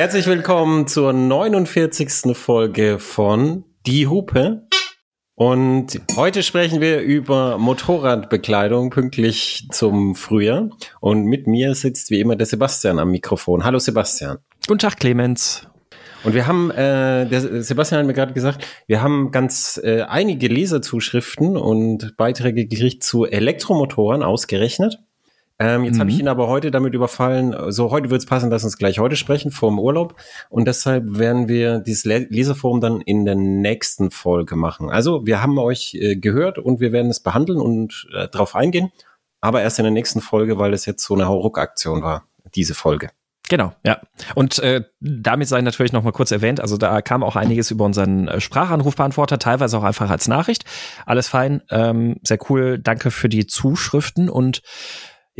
Herzlich willkommen zur 49. Folge von Die Hupe. Und heute sprechen wir über Motorradbekleidung pünktlich zum Frühjahr. Und mit mir sitzt wie immer der Sebastian am Mikrofon. Hallo Sebastian. Guten Tag, Clemens. Und wir haben, äh, der Sebastian hat mir gerade gesagt, wir haben ganz äh, einige Leserzuschriften und Beiträge gekriegt zu Elektromotoren ausgerechnet. Ähm, jetzt mhm. habe ich ihn aber heute damit überfallen. So, heute wird es passen, dass uns gleich heute sprechen vor dem Urlaub. Und deshalb werden wir dieses Leserforum dann in der nächsten Folge machen. Also, wir haben euch äh, gehört und wir werden es behandeln und äh, darauf eingehen. Aber erst in der nächsten Folge, weil es jetzt so eine Hauruck-Aktion war, diese Folge. Genau, ja. Und äh, damit sei natürlich noch mal kurz erwähnt, also da kam auch einiges über unseren äh, Sprachanrufbeantworter, teilweise auch einfach als Nachricht. Alles fein, ähm, sehr cool. Danke für die Zuschriften und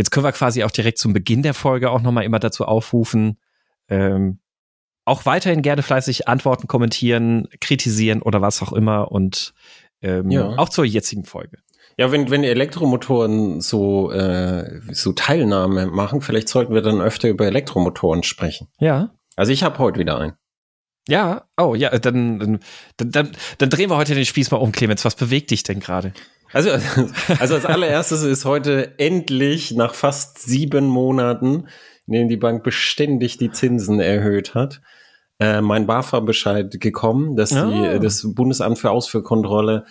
Jetzt können wir quasi auch direkt zum Beginn der Folge auch nochmal immer dazu aufrufen, ähm, auch weiterhin gerne fleißig antworten, kommentieren, kritisieren oder was auch immer und ähm, ja. auch zur jetzigen Folge. Ja, wenn, wenn Elektromotoren so, äh, so Teilnahme machen, vielleicht sollten wir dann öfter über Elektromotoren sprechen. Ja. Also ich habe heute wieder einen. Ja, oh ja, dann, dann, dann, dann drehen wir heute den Spieß mal um, Clemens. Was bewegt dich denn gerade? Also, also als allererstes ist heute endlich nach fast sieben Monaten, in denen die Bank beständig die Zinsen erhöht hat, äh, mein BAFA-Bescheid gekommen, dass oh. die, ah. das Bundesamt für Ausfuhrkontrolle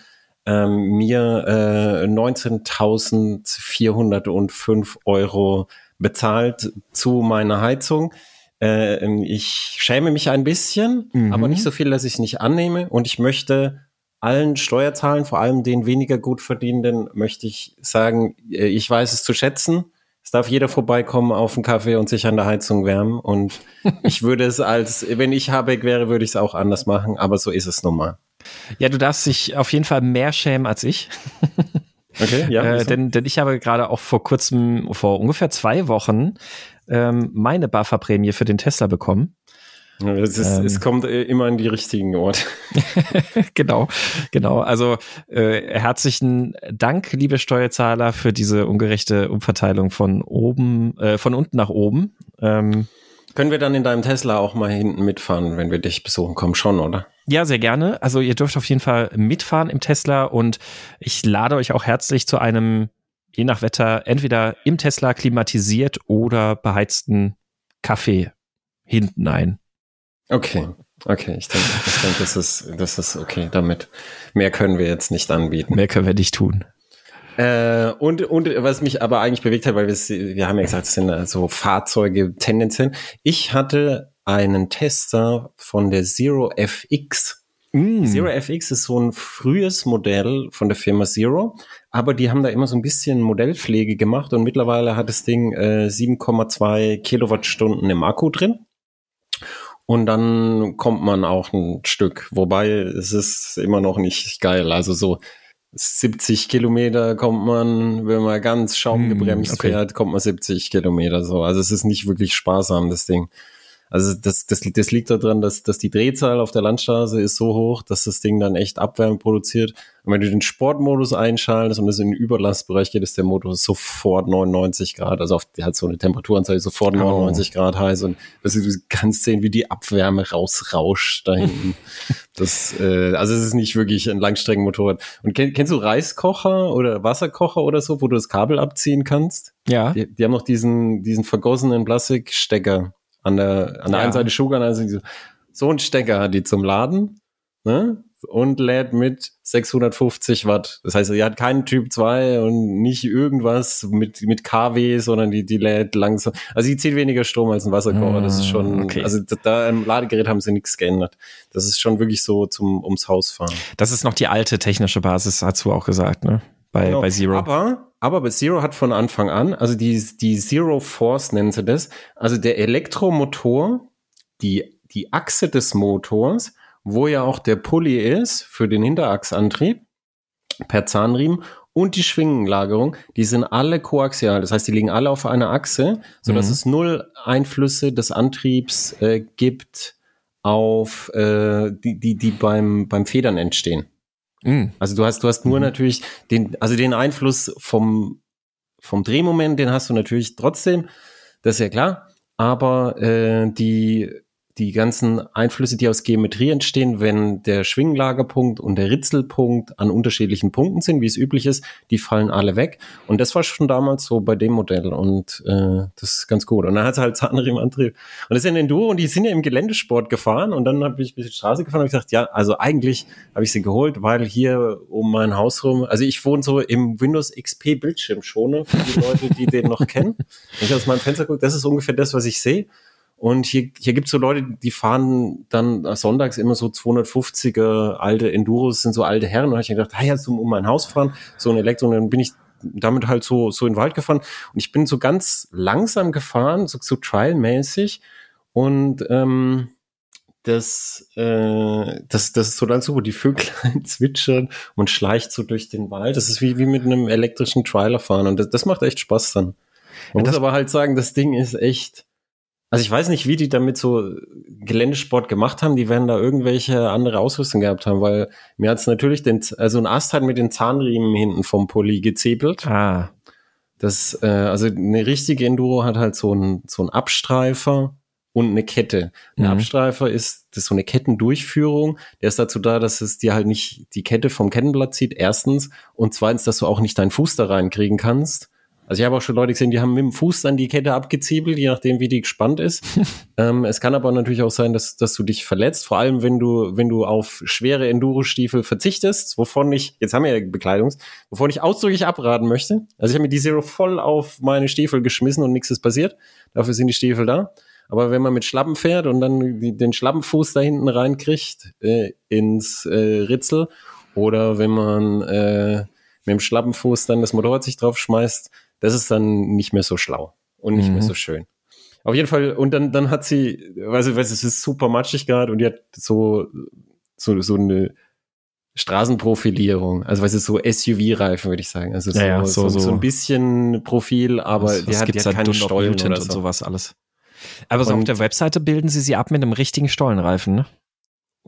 ähm, mir äh, 19.405 Euro bezahlt zu meiner Heizung. Äh, ich schäme mich ein bisschen, mhm. aber nicht so viel, dass ich es nicht annehme. Und ich möchte allen Steuerzahlen, vor allem den weniger gut verdienenden, möchte ich sagen, äh, ich weiß es zu schätzen. Es darf jeder vorbeikommen auf einen Kaffee und sich an der Heizung wärmen. Und ich würde es als, wenn ich Habeck wäre, würde ich es auch anders machen. Aber so ist es nun mal. Ja, du darfst dich auf jeden Fall mehr schämen als ich. Okay, ja. Äh, denn, denn ich habe gerade auch vor kurzem, vor ungefähr zwei Wochen, ähm, meine BAFA-Prämie für den Tesla bekommen. Es, ist, ähm, es kommt äh, immer an die richtigen Orte. genau, genau. Also äh, herzlichen Dank, liebe Steuerzahler, für diese ungerechte Umverteilung von oben, äh, von unten nach oben. Ähm, Können wir dann in deinem Tesla auch mal hinten mitfahren, wenn wir dich besuchen kommen, schon, oder? Ja, sehr gerne. Also ihr dürft auf jeden Fall mitfahren im Tesla und ich lade euch auch herzlich zu einem, je nach Wetter, entweder im Tesla klimatisiert oder beheizten Kaffee hinten ein. Okay, okay, ich denke, ich denke, das ist, das ist okay damit. Mehr können wir jetzt nicht anbieten. Mehr können wir nicht tun. Äh, und, und was mich aber eigentlich bewegt hat, weil wir, wir haben ja gesagt, es sind so Fahrzeuge tendenziell. Ich hatte einen Tester von der Zero FX. Mm. Zero FX ist so ein frühes Modell von der Firma Zero, aber die haben da immer so ein bisschen Modellpflege gemacht und mittlerweile hat das Ding äh, 7,2 Kilowattstunden im Akku drin. Und dann kommt man auch ein Stück. Wobei es ist immer noch nicht geil. Also so 70 Kilometer kommt man, wenn man ganz schaumgebremst hm, okay. fährt, kommt man 70 Kilometer so. Also es ist nicht wirklich sparsam, das Ding. Also das, das, das liegt daran, dass, dass die Drehzahl auf der Landstraße ist so hoch, dass das Ding dann echt Abwärme produziert. Und wenn du den Sportmodus einschaltest und es in den Überlastbereich geht, ist der Motor sofort 99 Grad. Also auf, der hat so eine Temperaturanzeige sofort 99 oh. Grad heiß und das, du kannst sehen, wie die Abwärme rausrauscht da hinten. das, äh, also es ist nicht wirklich ein Langstreckenmotorrad. Und kenn, kennst du Reiskocher oder Wasserkocher oder so, wo du das Kabel abziehen kannst? Ja. Die, die haben noch diesen, diesen vergossenen Plastikstecker an der, an der ja. einen Seite Sugar, an der anderen Seite so ein Stecker hat die zum Laden ne? und lädt mit 650 Watt. Das heißt, die hat keinen Typ 2 und nicht irgendwas mit, mit KW, sondern die, die lädt langsam. Also die zieht weniger Strom als ein Wasserkocher. Das ist schon, ah, okay. also da im Ladegerät haben sie nichts geändert. Das ist schon wirklich so zum ums Haus fahren. Das ist noch die alte technische Basis, hast du auch gesagt, ne? Bei, genau. bei Zero. Aber aber bei Zero hat von Anfang an, also die, die Zero Force nennen sie das, also der Elektromotor, die, die Achse des Motors, wo ja auch der Pulli ist für den Hinterachsantrieb per Zahnriemen und die Schwingenlagerung, die sind alle koaxial. Das heißt, die liegen alle auf einer Achse, so dass mhm. es null Einflüsse des Antriebs äh, gibt auf äh, die, die, die beim, beim Federn entstehen. Mhm. Also du hast, du hast nur mhm. natürlich den, also den Einfluss vom, vom Drehmoment, den hast du natürlich trotzdem, das ist ja klar. Aber äh, die, die ganzen Einflüsse, die aus Geometrie entstehen, wenn der Schwinglagerpunkt und der Ritzelpunkt an unterschiedlichen Punkten sind, wie es üblich ist, die fallen alle weg. Und das war schon damals so bei dem Modell und äh, das ist ganz gut. Und dann hat es halt Zahnriemenantrieb. Und das ist ja ein Enduro und die sind ja im Geländesport gefahren und dann habe ich ein bisschen Straße gefahren und ich gesagt, ja, also eigentlich habe ich sie geholt, weil hier um mein Haus rum, also ich wohne so im Windows XP Bildschirmschoner für die Leute, die den noch kennen. Wenn ich aus meinem Fenster gucke, das ist ungefähr das, was ich sehe. Und hier, hier gibt's so Leute, die fahren dann sonntags immer so 250er alte Enduros, sind so alte Herren. Und da habe ich gedacht, hey, jetzt um mein Haus fahren, so ein Elektro. Und dann bin ich damit halt so, so in den Wald gefahren. Und ich bin so ganz langsam gefahren, so, so trialmäßig. Und ähm, das, äh, das, das ist so dann so, die Vöglein zwitschern und schleicht so durch den Wald. Das ist wie, wie mit einem elektrischen Trailer fahren. Und das, das macht echt Spaß dann. Man ja, muss aber halt sagen, das Ding ist echt also ich weiß nicht, wie die damit so Geländesport gemacht haben. Die werden da irgendwelche andere Ausrüstung gehabt haben, weil mir hat's natürlich den, also ein Ast hat mit den Zahnriemen hinten vom Pulli gezebelt. Ah. Das, äh, also eine richtige Enduro hat halt so ein so ein Abstreifer und eine Kette. Ein mhm. Abstreifer ist das ist so eine Kettendurchführung. Der ist dazu da, dass es dir halt nicht die Kette vom Kettenblatt zieht, erstens. Und zweitens, dass du auch nicht deinen Fuß da reinkriegen kannst. Also ich habe auch schon Leute gesehen, die haben mit dem Fuß dann die Kette abgeziebelt, je nachdem, wie die gespannt ist. ähm, es kann aber natürlich auch sein, dass, dass du dich verletzt, vor allem wenn du, wenn du auf schwere Enduro-Stiefel verzichtest, wovon ich, jetzt haben wir ja Bekleidungs, wovon ich ausdrücklich abraten möchte. Also ich habe mir die Zero voll auf meine Stiefel geschmissen und nichts ist passiert. Dafür sind die Stiefel da. Aber wenn man mit Schlappen fährt und dann den Schlappenfuß da hinten reinkriegt äh, ins äh, Ritzel oder wenn man äh, mit dem Schlappenfuß dann das Motorrad sich drauf schmeißt, das ist dann nicht mehr so schlau und nicht mhm. mehr so schön. Auf jeden Fall, und dann, dann hat sie, also, weißt, es ist super matschig gerade und die hat so, so, so eine Straßenprofilierung, also weißt du, so SUV-Reifen, würde ich sagen. Also so, ja, ja, so, so, so, ein bisschen Profil, aber was, die hat ja keinen Stollen oder so. und sowas alles. Aber so auf der Webseite bilden sie sie ab mit einem richtigen Stollenreifen, ne?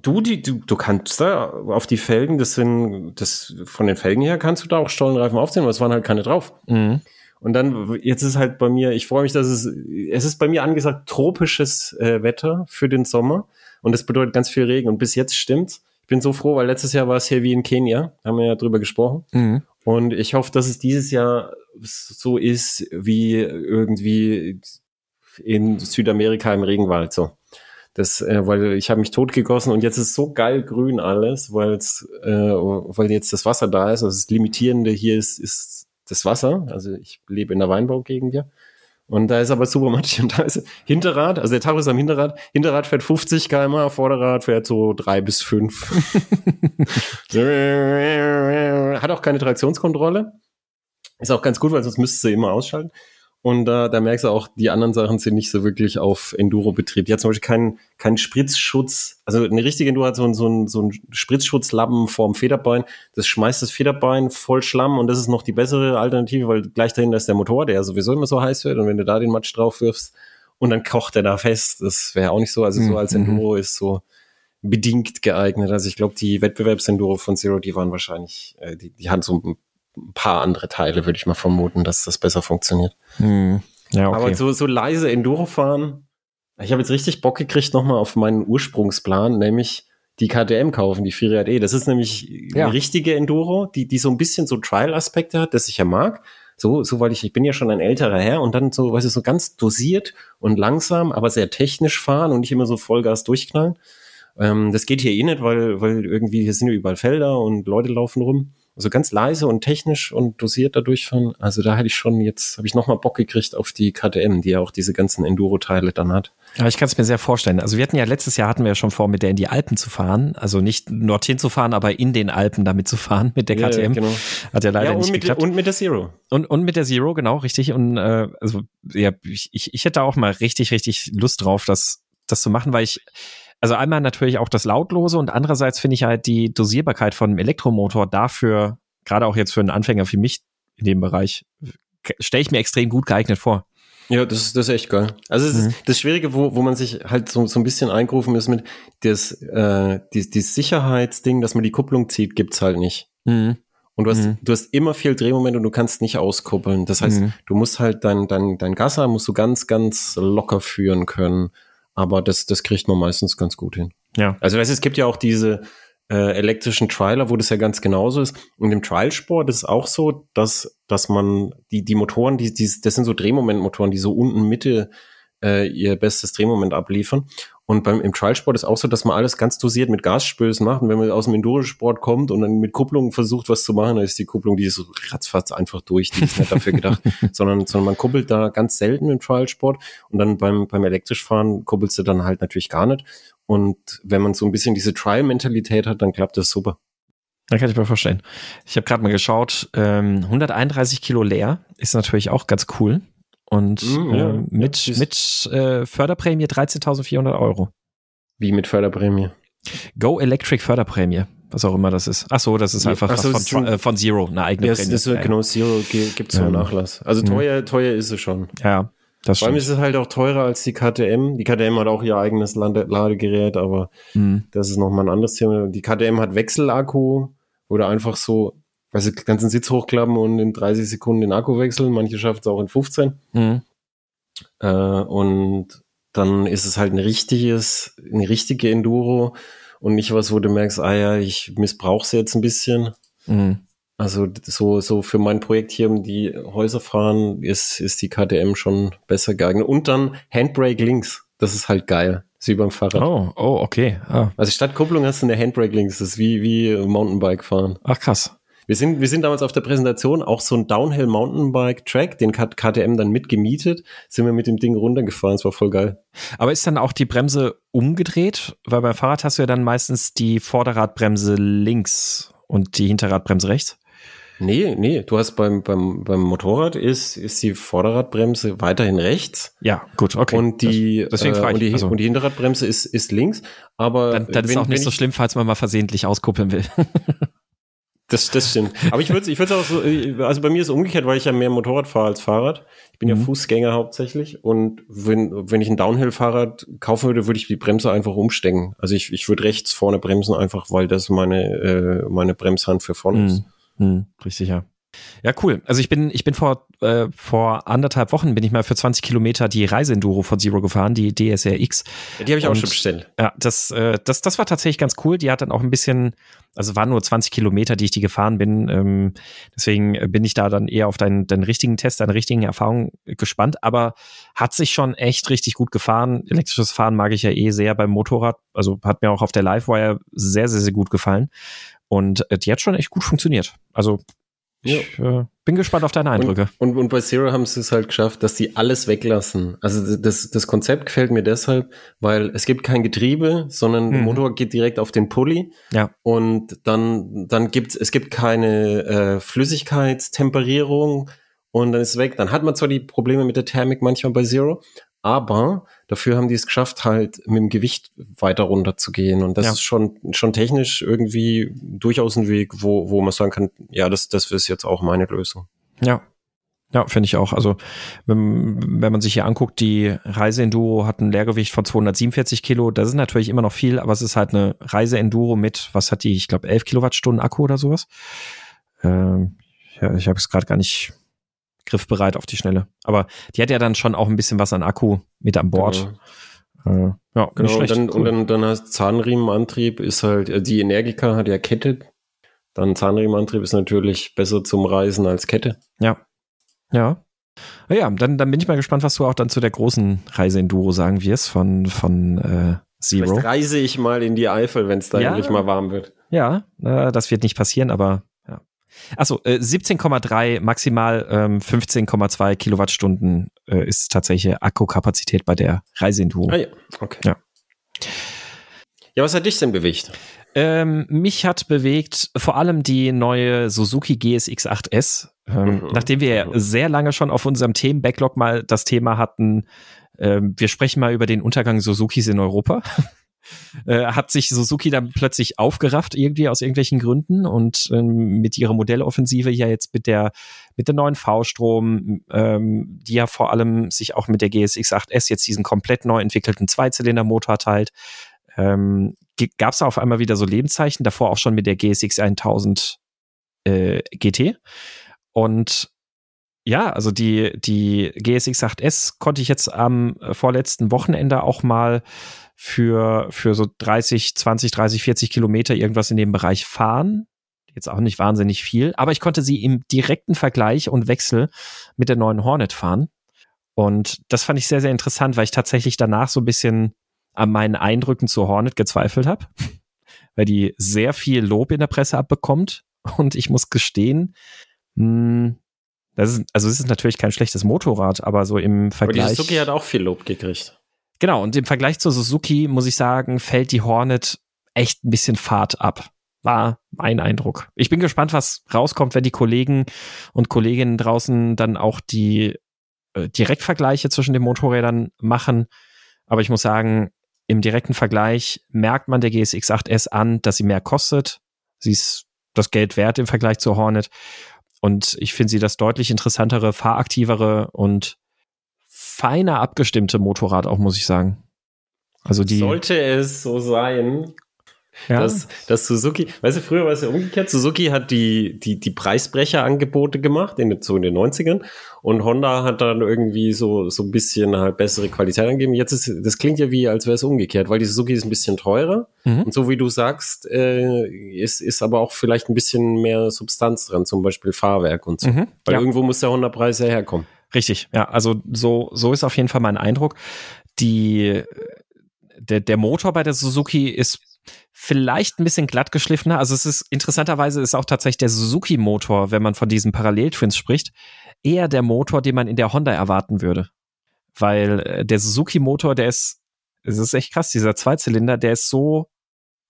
Du, die, du, du kannst da auf die Felgen, das sind, das, von den Felgen her kannst du da auch Stollenreifen aufziehen, aber es waren halt keine drauf. Mhm. Und dann, jetzt ist halt bei mir, ich freue mich, dass es, es ist bei mir angesagt, tropisches äh, Wetter für den Sommer. Und das bedeutet ganz viel Regen. Und bis jetzt stimmt's. Ich bin so froh, weil letztes Jahr war es hier wie in Kenia, haben wir ja drüber gesprochen. Mhm. Und ich hoffe, dass es dieses Jahr so ist wie irgendwie in Südamerika im Regenwald so. Das, äh, weil ich habe mich totgegossen und jetzt ist so geil grün alles, weil's, äh, weil jetzt das Wasser da ist. Also das Limitierende hier ist, ist das Wasser. Also ich lebe in der Weinbaugegend hier. Und da ist aber super matschig und da ist Hinterrad, also der Tacho ist am Hinterrad. Hinterrad fährt 50 km, Vorderrad fährt so drei bis fünf. Hat auch keine Traktionskontrolle. Ist auch ganz gut, weil sonst müsstest du immer ausschalten. Und äh, da merkst du auch, die anderen Sachen sind nicht so wirklich auf Enduro-Betrieb. Die hat zum Beispiel keinen keinen Spritzschutz. Also eine richtige Enduro hat so, ein so, ein so ein Spritzschutzlappen vorm Federbein. Das schmeißt das Federbein voll Schlamm und das ist noch die bessere Alternative, weil gleich dahinter ist der Motor, der sowieso immer so heiß wird. Und wenn du da den Matsch drauf wirfst und dann kocht er da fest, das wäre auch nicht so. Also so als mhm. Enduro ist so bedingt geeignet. Also ich glaube, die Wettbewerbsenduro von Zero, die waren wahrscheinlich, äh, die, die haben so ein paar andere Teile, würde ich mal vermuten, dass das besser funktioniert. Hm. Ja, okay. Aber so, so leise Enduro fahren, ich habe jetzt richtig Bock gekriegt nochmal auf meinen Ursprungsplan, nämlich die KTM kaufen, die Freeride E. Das ist nämlich ja. eine richtige Enduro, die, die so ein bisschen so Trial-Aspekte hat, das ich ja mag. So, so, weil ich, ich bin ja schon ein älterer Herr und dann so, weißt du, so ganz dosiert und langsam, aber sehr technisch fahren und nicht immer so Vollgas durchknallen. Ähm, das geht hier eh nicht, weil, weil irgendwie hier sind ja überall Felder und Leute laufen rum. Also ganz leise und technisch und dosiert da durchfahren. Also da hätte ich schon jetzt, habe ich nochmal Bock gekriegt auf die KTM, die ja auch diese ganzen Enduro-Teile dann hat. Ja, ich kann es mir sehr vorstellen. Also wir hatten ja letztes Jahr hatten wir ja schon vor, mit der in die Alpen zu fahren. Also nicht dorthin zu fahren, aber in den Alpen damit zu fahren mit der KTM. Ja, genau. Hat ja leider ja, nicht mit, geklappt. Und mit der Zero. Und, und mit der Zero, genau, richtig. Und äh, also ja, ich, ich hätte auch mal richtig, richtig Lust drauf, das, das zu machen, weil ich also einmal natürlich auch das Lautlose und andererseits finde ich halt die Dosierbarkeit von einem Elektromotor dafür, gerade auch jetzt für einen Anfänger wie mich in dem Bereich, stelle ich mir extrem gut geeignet vor. Ja, das ist, das ist echt geil. Also es mhm. ist das Schwierige, wo, wo man sich halt so, so ein bisschen eingerufen ist mit das, äh, die, die Sicherheitsding, dass man die Kupplung zieht, gibt's halt nicht. Mhm. Und du hast, mhm. du hast immer viel Drehmoment und du kannst nicht auskuppeln. Das heißt, mhm. du musst halt dein, dein, dein Gasser musst du ganz, ganz locker führen können. Aber das, das kriegt man meistens ganz gut hin. Ja. Also weißt, du, es gibt ja auch diese äh, elektrischen Trialer, wo das ja ganz genauso ist. Und im Trialsport ist es auch so, dass, dass man die, die Motoren, die, die, das sind so Drehmomentmotoren, die so unten Mitte äh, ihr bestes Drehmoment abliefern. Und beim im Trialsport ist auch so, dass man alles ganz dosiert mit Gasstößen macht. Und wenn man aus dem Endurosport kommt und dann mit Kupplung versucht, was zu machen, dann ist die Kupplung, die ist so ratzfatz einfach durch. Die ist nicht dafür gedacht, sondern, sondern man kuppelt da ganz selten im Trialsport. Und dann beim, beim elektrisch fahren kuppelst du dann halt natürlich gar nicht. Und wenn man so ein bisschen diese Trial-Mentalität hat, dann klappt das super. Da kann ich mir vorstellen. Ich habe gerade mal geschaut, ähm, 131 Kilo leer ist natürlich auch ganz cool. Und Mm, ja, äh, mit, ja, mit äh, Förderprämie 13.400 Euro. Wie mit Förderprämie. Go Electric Förderprämie, was auch immer das ist. Ach so, das ist Ja, einfach ach was so, von, ist ein- äh, von Zero, eine eigene Ja, Prämie. ist, genau, Zero gibt so Ja. einen Nachlass. Also Mhm. teuer, teuer ist es schon. Ja, das Vor allem stimmt. ist es halt auch teurer als die KTM. Die KTM hat auch ihr eigenes Ladegerät, aber Mhm. das ist nochmal ein anderes Thema. Die KTM hat Wechselakku oder einfach so, also ganzen Sitz hochklappen und in 30 Sekunden den Akku wechseln. Manche schaffen es auch in 15. Mhm. Äh, und dann ist es halt ein richtiges, eine richtige Enduro und nicht was, wo du merkst, ah ja, ich missbrauche es jetzt ein bisschen. Mhm. Also so, so für mein Projekt hier um die Häuser fahren ist, ist die KTM schon besser geeignet. Und dann Handbrake links. Das ist halt geil. Das ist wie beim Fahrrad. Oh, oh, okay. Ah. Also statt Kupplung hast du eine Handbrake links. Das ist wie, wie Mountainbike fahren. Ach krass. Wir sind, wir sind damals auf der Präsentation auch so ein Downhill Mountainbike Track, den hat KTM dann mitgemietet, sind wir mit dem Ding runtergefahren. Es war voll geil. Aber ist dann auch die Bremse umgedreht? Weil beim Fahrrad hast du ja dann meistens die Vorderradbremse links und die Hinterradbremse rechts. Nee, nee, du hast beim, beim, beim Motorrad ist, ist die Vorderradbremse weiterhin rechts. Ja, gut, okay. Und die, deswegen äh, und die, Also- und die Hinterradbremse ist, ist links. Aber dann, dann ist wenn- auch nicht so schlimm, falls man mal versehentlich auskuppeln will. Das, das stimmt. Aber ich würde ich würde auch so, äh, also bei mir ist es umgekehrt, weil ich ja mehr Motorrad fahre als Fahrrad. Ich bin ja Mhm. Fußgänger hauptsächlich. Und wenn, wenn ich ein Downhill-Fahrrad kaufen würde, würde ich die Bremse einfach umstecken. Also ich, ich würde rechts vorne bremsen, einfach weil das meine, äh, meine Bremshand für vorne ist. Hm, hm, richtig, ja. Ja, cool. Also ich bin, ich bin vor, äh, vor anderthalb Wochen bin ich mal für 20 Kilometer die Reiseenduro von Zero gefahren, die DSRX. Ja, die habe ich auch Und- schon bestellt. Ja, das, äh, das, das war tatsächlich ganz cool. Die hat dann auch ein bisschen, also waren nur 20 Kilometer, die ich die gefahren bin. Ähm, deswegen bin ich da dann eher auf deinen, deinen richtigen Test, deine richtigen Erfahrungen gespannt. Aber hat sich schon echt richtig gut gefahren. Elektrisches Fahren mag ich ja eh sehr beim Motorrad. Also hat mir auch auf der Livewire sehr, sehr, sehr gut gefallen. Und die hat schon echt gut funktioniert. Also ich äh, bin gespannt auf deine Eindrücke. Und, und bei Zero haben sie es halt geschafft, dass die alles weglassen. Also das, das Konzept gefällt mir deshalb, weil es gibt kein Getriebe, sondern der Mhm. Motor geht direkt auf den Pulli. Ja. Und dann, dann gibt es gibt keine äh, Flüssigkeitstemperierung und dann ist es weg. Dann hat man zwar die Probleme mit der Thermik manchmal bei Zero, aber dafür haben die es geschafft, halt mit dem Gewicht weiter runter zu gehen. Und das Ja. ist schon, schon technisch irgendwie durchaus ein Weg, wo, wo man sagen kann, ja, das, das ist jetzt auch meine Lösung. Ja. Ja, finde ich auch. Also, wenn, wenn man sich hier anguckt, die Reiseenduro hat ein Leergewicht von 247 Kilo. Das ist natürlich immer noch viel, aber es ist halt eine Reiseenduro mit, was hat die? Ich glaube, 11 Kilowattstunden Akku oder sowas. Ähm, ja, ich habe es gerade gar nicht griffbereit auf die Schnelle. Aber die hat ja dann schon auch ein bisschen was an Akku mit an Bord. Genau. Äh, ja, nicht Genau, und schlecht. dann, Cool. und dann, dann hast Zahnriemenantrieb ist halt, äh, die Energica hat ja Kette. Dann Zahnriemenantrieb ist natürlich besser zum Reisen als Kette. Ja. Ja. Na Ja, dann, dann bin ich mal gespannt, was du auch dann zu der großen Reiseenduro sagen wirst von, von äh, Zero. Vielleicht reise ich mal in die Eifel, wenn es da Ja. endlich mal warm wird. Ja, äh, das wird nicht passieren, aber. Achso, äh, 17,3, maximal ähm, 15,2 Kilowattstunden äh, ist tatsächlich Akkukapazität bei der Reiseenduro. Ah ja, okay. Ja. Ja, was hat dich denn bewegt? Ähm, mich hat bewegt vor allem die neue Suzuki GSX 8S. Ähm, Mhm. Nachdem wir Mhm. sehr lange schon auf unserem Themen-Backlog mal das Thema hatten, ähm, wir sprechen mal über den Untergang Suzukis in Europa. Äh, hat sich Suzuki dann plötzlich aufgerafft, irgendwie aus irgendwelchen Gründen und ähm, mit ihrer Modelloffensive ja jetzt mit der, mit der neuen V-Strom, ähm, die ja vor allem sich auch mit der GSX 8S jetzt diesen komplett neu entwickelten Zweizylindermotor teilt, ähm, gab es da auf einmal wieder so Lebenszeichen, davor auch schon mit der GSX 1000 äh, GT. Und Ja, also die, die GSX 8S konnte ich jetzt am vorletzten Wochenende auch mal für, für so 30, 20, 30, 40 Kilometer irgendwas in dem Bereich fahren. Jetzt auch nicht wahnsinnig viel, aber ich konnte sie im direkten Vergleich und Wechsel mit der neuen Hornet fahren. Und das fand ich sehr, sehr interessant, weil ich tatsächlich danach so ein bisschen an meinen Eindrücken zur Hornet gezweifelt habe, weil die sehr viel Lob in der Presse abbekommt. Und ich muss gestehen, mh, hm, das ist, also es ist natürlich kein schlechtes Motorrad, aber so im Vergleich. Aber die Suzuki hat auch viel Lob gekriegt. Genau, und im Vergleich zur Suzuki, muss ich sagen, fällt die Hornet echt ein bisschen Fahrt ab. War mein Eindruck. Ich bin gespannt, was rauskommt, wenn die Kollegen und Kolleginnen draußen dann auch die äh, Direktvergleiche zwischen den Motorrädern machen. Aber ich muss sagen, im direkten Vergleich merkt man der GSX 8S an, dass sie mehr kostet. Sie ist das Geld wert im Vergleich zur Hornet. Und ich finde sie das deutlich interessantere, fahraktivere und feiner abgestimmte Motorrad auch, muss ich sagen. Also die. Sollte es so sein, ja. dass, dass Suzuki, weißt du, früher war es ja umgekehrt. Suzuki hat die, die, die Preisbrecherangebote gemacht, in, so in den 90ern. Und Honda hat dann irgendwie so, so ein bisschen halt bessere Qualität angegeben. Jetzt ist, das klingt ja wie, als wäre es umgekehrt, weil die Suzuki ist ein bisschen teurer. Mhm. Und so wie du sagst, äh, ist, ist aber auch vielleicht ein bisschen mehr Substanz dran, zum Beispiel Fahrwerk und so. Mhm. Weil ja. irgendwo muss der Honda-Preis ja herkommen. Richtig, ja. Also so, so ist auf jeden Fall mein Eindruck. Die, der, der Motor bei der Suzuki ist vielleicht ein bisschen glatt geschliffener. Also es ist interessanterweise ist auch tatsächlich der Suzuki-Motor, wenn man von diesen Parallel-Twins spricht, eher der Motor, den man in der Honda erwarten würde. Weil äh, der Suzuki-Motor, der ist, es ist echt krass, dieser Zweizylinder, der ist so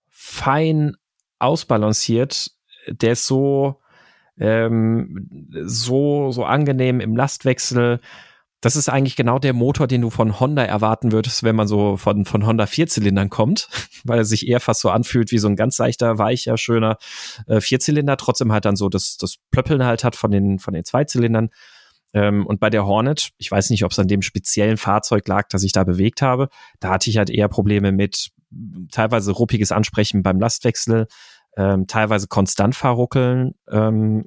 fein ausbalanciert, der ist so, ähm, so, so angenehm im Lastwechsel. Das ist eigentlich genau der Motor, den du von Honda erwarten würdest, wenn man so von, von Honda Vierzylindern kommt, weil er sich eher fast so anfühlt wie so ein ganz leichter, weicher, schöner äh, Vierzylinder, trotzdem halt dann so das, das Plöppeln halt hat von den, von den Zweizylindern. Ähm, und bei der Hornet, ich weiß nicht, ob es an dem speziellen Fahrzeug lag, das ich da bewegt habe, da hatte ich halt eher Probleme mit teilweise ruppiges Ansprechen beim Lastwechsel, ähm, teilweise konstant Fahrruckeln, ähm,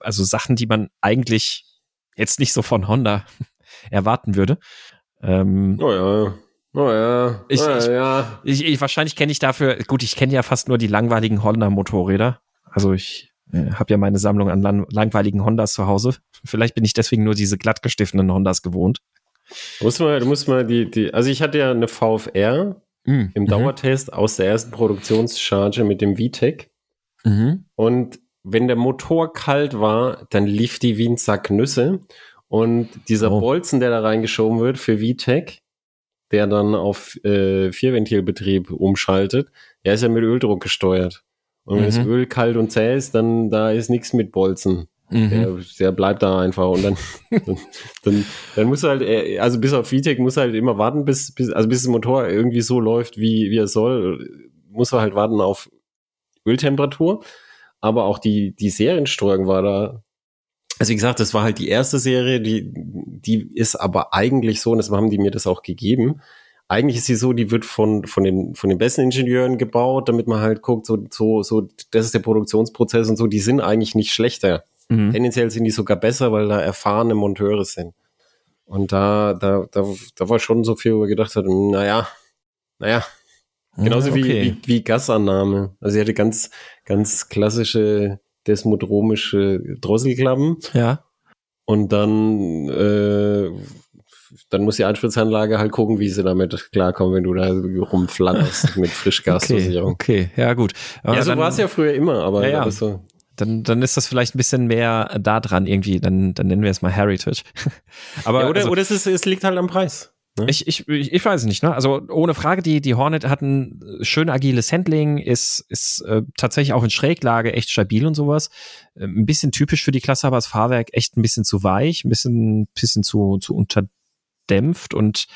also Sachen, die man eigentlich jetzt nicht so von Honda erwarten würde. Ähm, oh ja. Oh ja. Ich, oh ja. Ich, ich, wahrscheinlich kenne ich dafür, gut, ich kenne ja fast nur die langweiligen Honda-Motorräder. Also ich äh, habe ja meine Sammlung an lang langweiligen Hondas zu Hause. Vielleicht bin ich deswegen nur diese glattgestiftenen Hondas gewohnt. Du musst mal, du musst mal die, die, also ich hatte ja eine VFR mm. im mhm. Dauertest aus der ersten Produktionscharge mit dem VTEC. Mhm. Und wenn der Motor kalt war, dann lief die wie ein Sack Nüsse. Und dieser oh. Bolzen, der da reingeschoben wird für VTEC, der dann auf äh, Vierventilbetrieb umschaltet, der ist ja mit Öldruck gesteuert. Und wenn mhm. das Öl kalt und zäh ist, dann da ist nichts mit Bolzen. Mhm. Der, der, bleibt da einfach und dann, dann, dann, dann muss halt, äh, also bis auf VTEC muss halt immer warten, bis, bis, also bis das Motor irgendwie so läuft, wie, wie er soll, muss er halt warten auf Öltemperatur. Aber auch die, die Seriensteuerung war da also wie gesagt, das war halt die erste Serie, die, die ist aber eigentlich so, und das haben die mir das auch gegeben. Eigentlich ist sie so, die wird von, von den, von den besten Ingenieuren gebaut, damit man halt guckt, so, so, so, das ist der Produktionsprozess und so, die sind eigentlich nicht schlechter. Mhm. Tendenziell sind die sogar besser, weil da erfahrene Monteure sind. Und da, da, da, da war schon so viel, wo wir gedacht hat, naja, naja, genauso okay. wie, wie, wie Gasannahme. Also sie hatte ganz, ganz klassische desmodromische Drosselklappen. Ja. Und dann, äh, dann muss die Einspritzanlage halt gucken, wie sie damit klarkommen, wenn du da rumflatterst mit Frischgasdosierung. Okay, okay, ja gut. Aber ja, so war es ja früher immer, aber ja, ja. So. Dann, dann ist das vielleicht ein bisschen mehr da dran irgendwie, dann, dann nennen wir es mal Heritage. aber ja, oder, also, oder es, ist, es liegt halt am Preis. Ne? Ich, ich, ich, weiß nicht, ne? Also ohne Frage, die, die Hornet hat ein schön agiles Handling, ist, ist äh, tatsächlich auch in Schräglage echt stabil und sowas. Äh, ein bisschen typisch für die Klasse, aber das Fahrwerk echt ein bisschen zu weich, ein bisschen, bisschen zu, zu unterdämpft und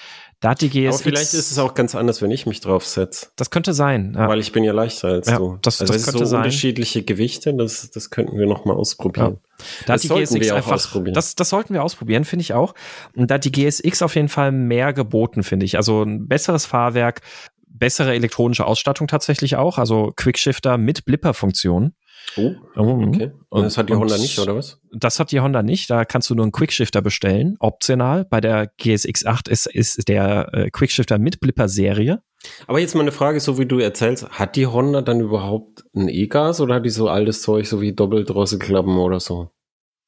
da hat die GSX. Aber vielleicht ist es auch ganz anders, wenn ich mich drauf setze. Das könnte sein. Ja. Weil ich bin ja leichter als ja, du. Das, also das könnte so sein. unterschiedliche Gewichte, das, das könnten wir noch mal ausprobieren. Ja. Da das hat die GSX einfach, das, das sollten wir ausprobieren, finde ich auch. Und da hat die GSX auf jeden Fall mehr geboten, finde ich. Also ein besseres Fahrwerk, bessere elektronische Ausstattung tatsächlich auch, also Quickshifter mit Blipper-Funktion. Oh, okay. Und das hat die Honda nicht, oder was? Das hat die Honda nicht. Da kannst du nur einen Quickshifter bestellen, optional. Bei der GSX 8 ist, ist der äh, Quickshifter mit Blipper-Serie. Aber jetzt mal eine Frage, so wie du erzählst, hat die Honda dann überhaupt ein E-Gas oder hat die so altes Zeug, so wie Doppeldrosselklappen oder so?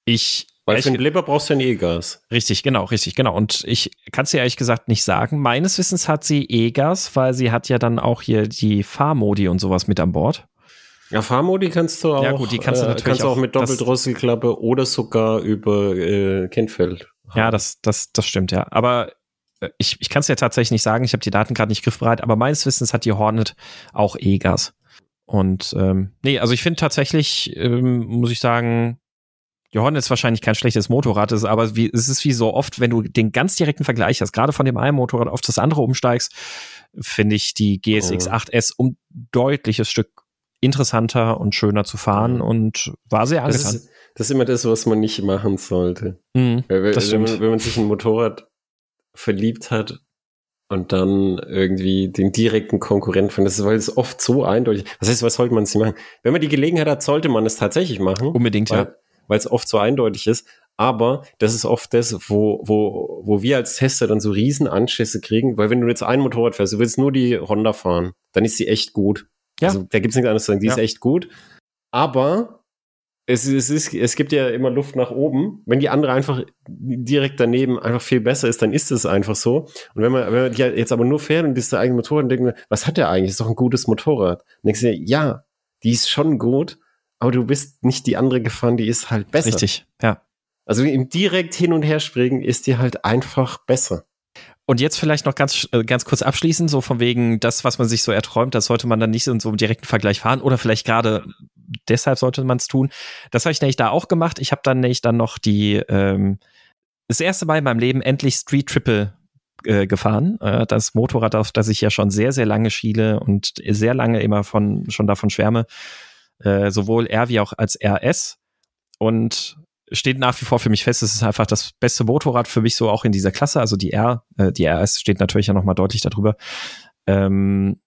Ich weil für den Blipper brauchst du ein E-Gas. Richtig, genau, richtig, genau. Und ich kann es dir ehrlich gesagt nicht sagen. Meines Wissens hat sie E-Gas, weil sie hat ja dann auch hier die Fahrmodi und sowas mit an Bord. Ja, Fahrmodi kannst du auch. Ja, gut, die kannst du äh, natürlich kannst auch, auch mit Doppeldrosselklappe oder sogar über äh, Kentfeld. Ja, das, das, das stimmt, ja. Aber äh, ich, ich kann es ja tatsächlich nicht sagen, ich habe die Daten gerade nicht griffbereit, aber meines Wissens hat die Hornet auch E-Gas. Und ähm, nee, also ich finde tatsächlich, ähm, muss ich sagen, die Hornet ist wahrscheinlich kein schlechtes Motorrad, ist aber wie, es ist wie so oft, wenn du den ganz direkten Vergleich hast, gerade von dem einen Motorrad auf das andere umsteigst, finde ich die GSX 8S um deutliches Stück interessanter und schöner zu fahren und war sehr angetan. Das ist, das ist immer das, was man nicht machen sollte. Mhm, Weil, wenn, man, wenn man sich ein Motorrad verliebt hat und dann irgendwie den direkten Konkurrent von, das ist, weil es oft so eindeutig, was heißt, was sollte man nicht machen? Wenn man die Gelegenheit hat, sollte man es tatsächlich machen. Unbedingt, weil, ja weil es oft so eindeutig ist. Aber das ist oft das, wo, wo, wo wir als Tester dann so riesen Anschlüsse kriegen, weil wenn du jetzt ein Motorrad fährst, du willst nur die Honda fahren, dann ist sie echt gut. Ja. Also da gibt's nichts anderes zu sagen, die ja. ist echt gut. Aber es, es, ist, es gibt ja immer Luft nach oben. Wenn die andere einfach direkt daneben einfach viel besser ist, dann ist es einfach so. Und wenn man, wenn man jetzt aber nur fährt und ist der eigene Motorrad, dann denkt man, was hat der eigentlich? ist doch ein gutes Motorrad. Und denkst du, ja, die ist schon gut, aber du bist nicht die andere gefahren, die ist halt besser. Richtig, ja. Also im direkt hin und her springen ist die halt einfach besser. Und jetzt vielleicht noch ganz, äh, ganz kurz abschließen, so von wegen das, was man sich so erträumt, das sollte man dann nicht in so einem direkten Vergleich fahren oder vielleicht gerade deshalb sollte man es tun. Das habe ich nämlich da auch gemacht. Ich habe dann nämlich dann noch die ähm, das erste Mal in meinem Leben endlich Street Triple äh, gefahren. Äh, das Motorrad, auf das ich ja schon sehr, sehr lange schiele und sehr lange immer von schon davon schwärme. Äh, sowohl R wie auch als RS. Und steht nach wie vor für mich fest, es ist einfach das beste Motorrad für mich so auch in dieser Klasse. Also die R, äh, die RS steht natürlich ja nochmal deutlich darüber. Ähm,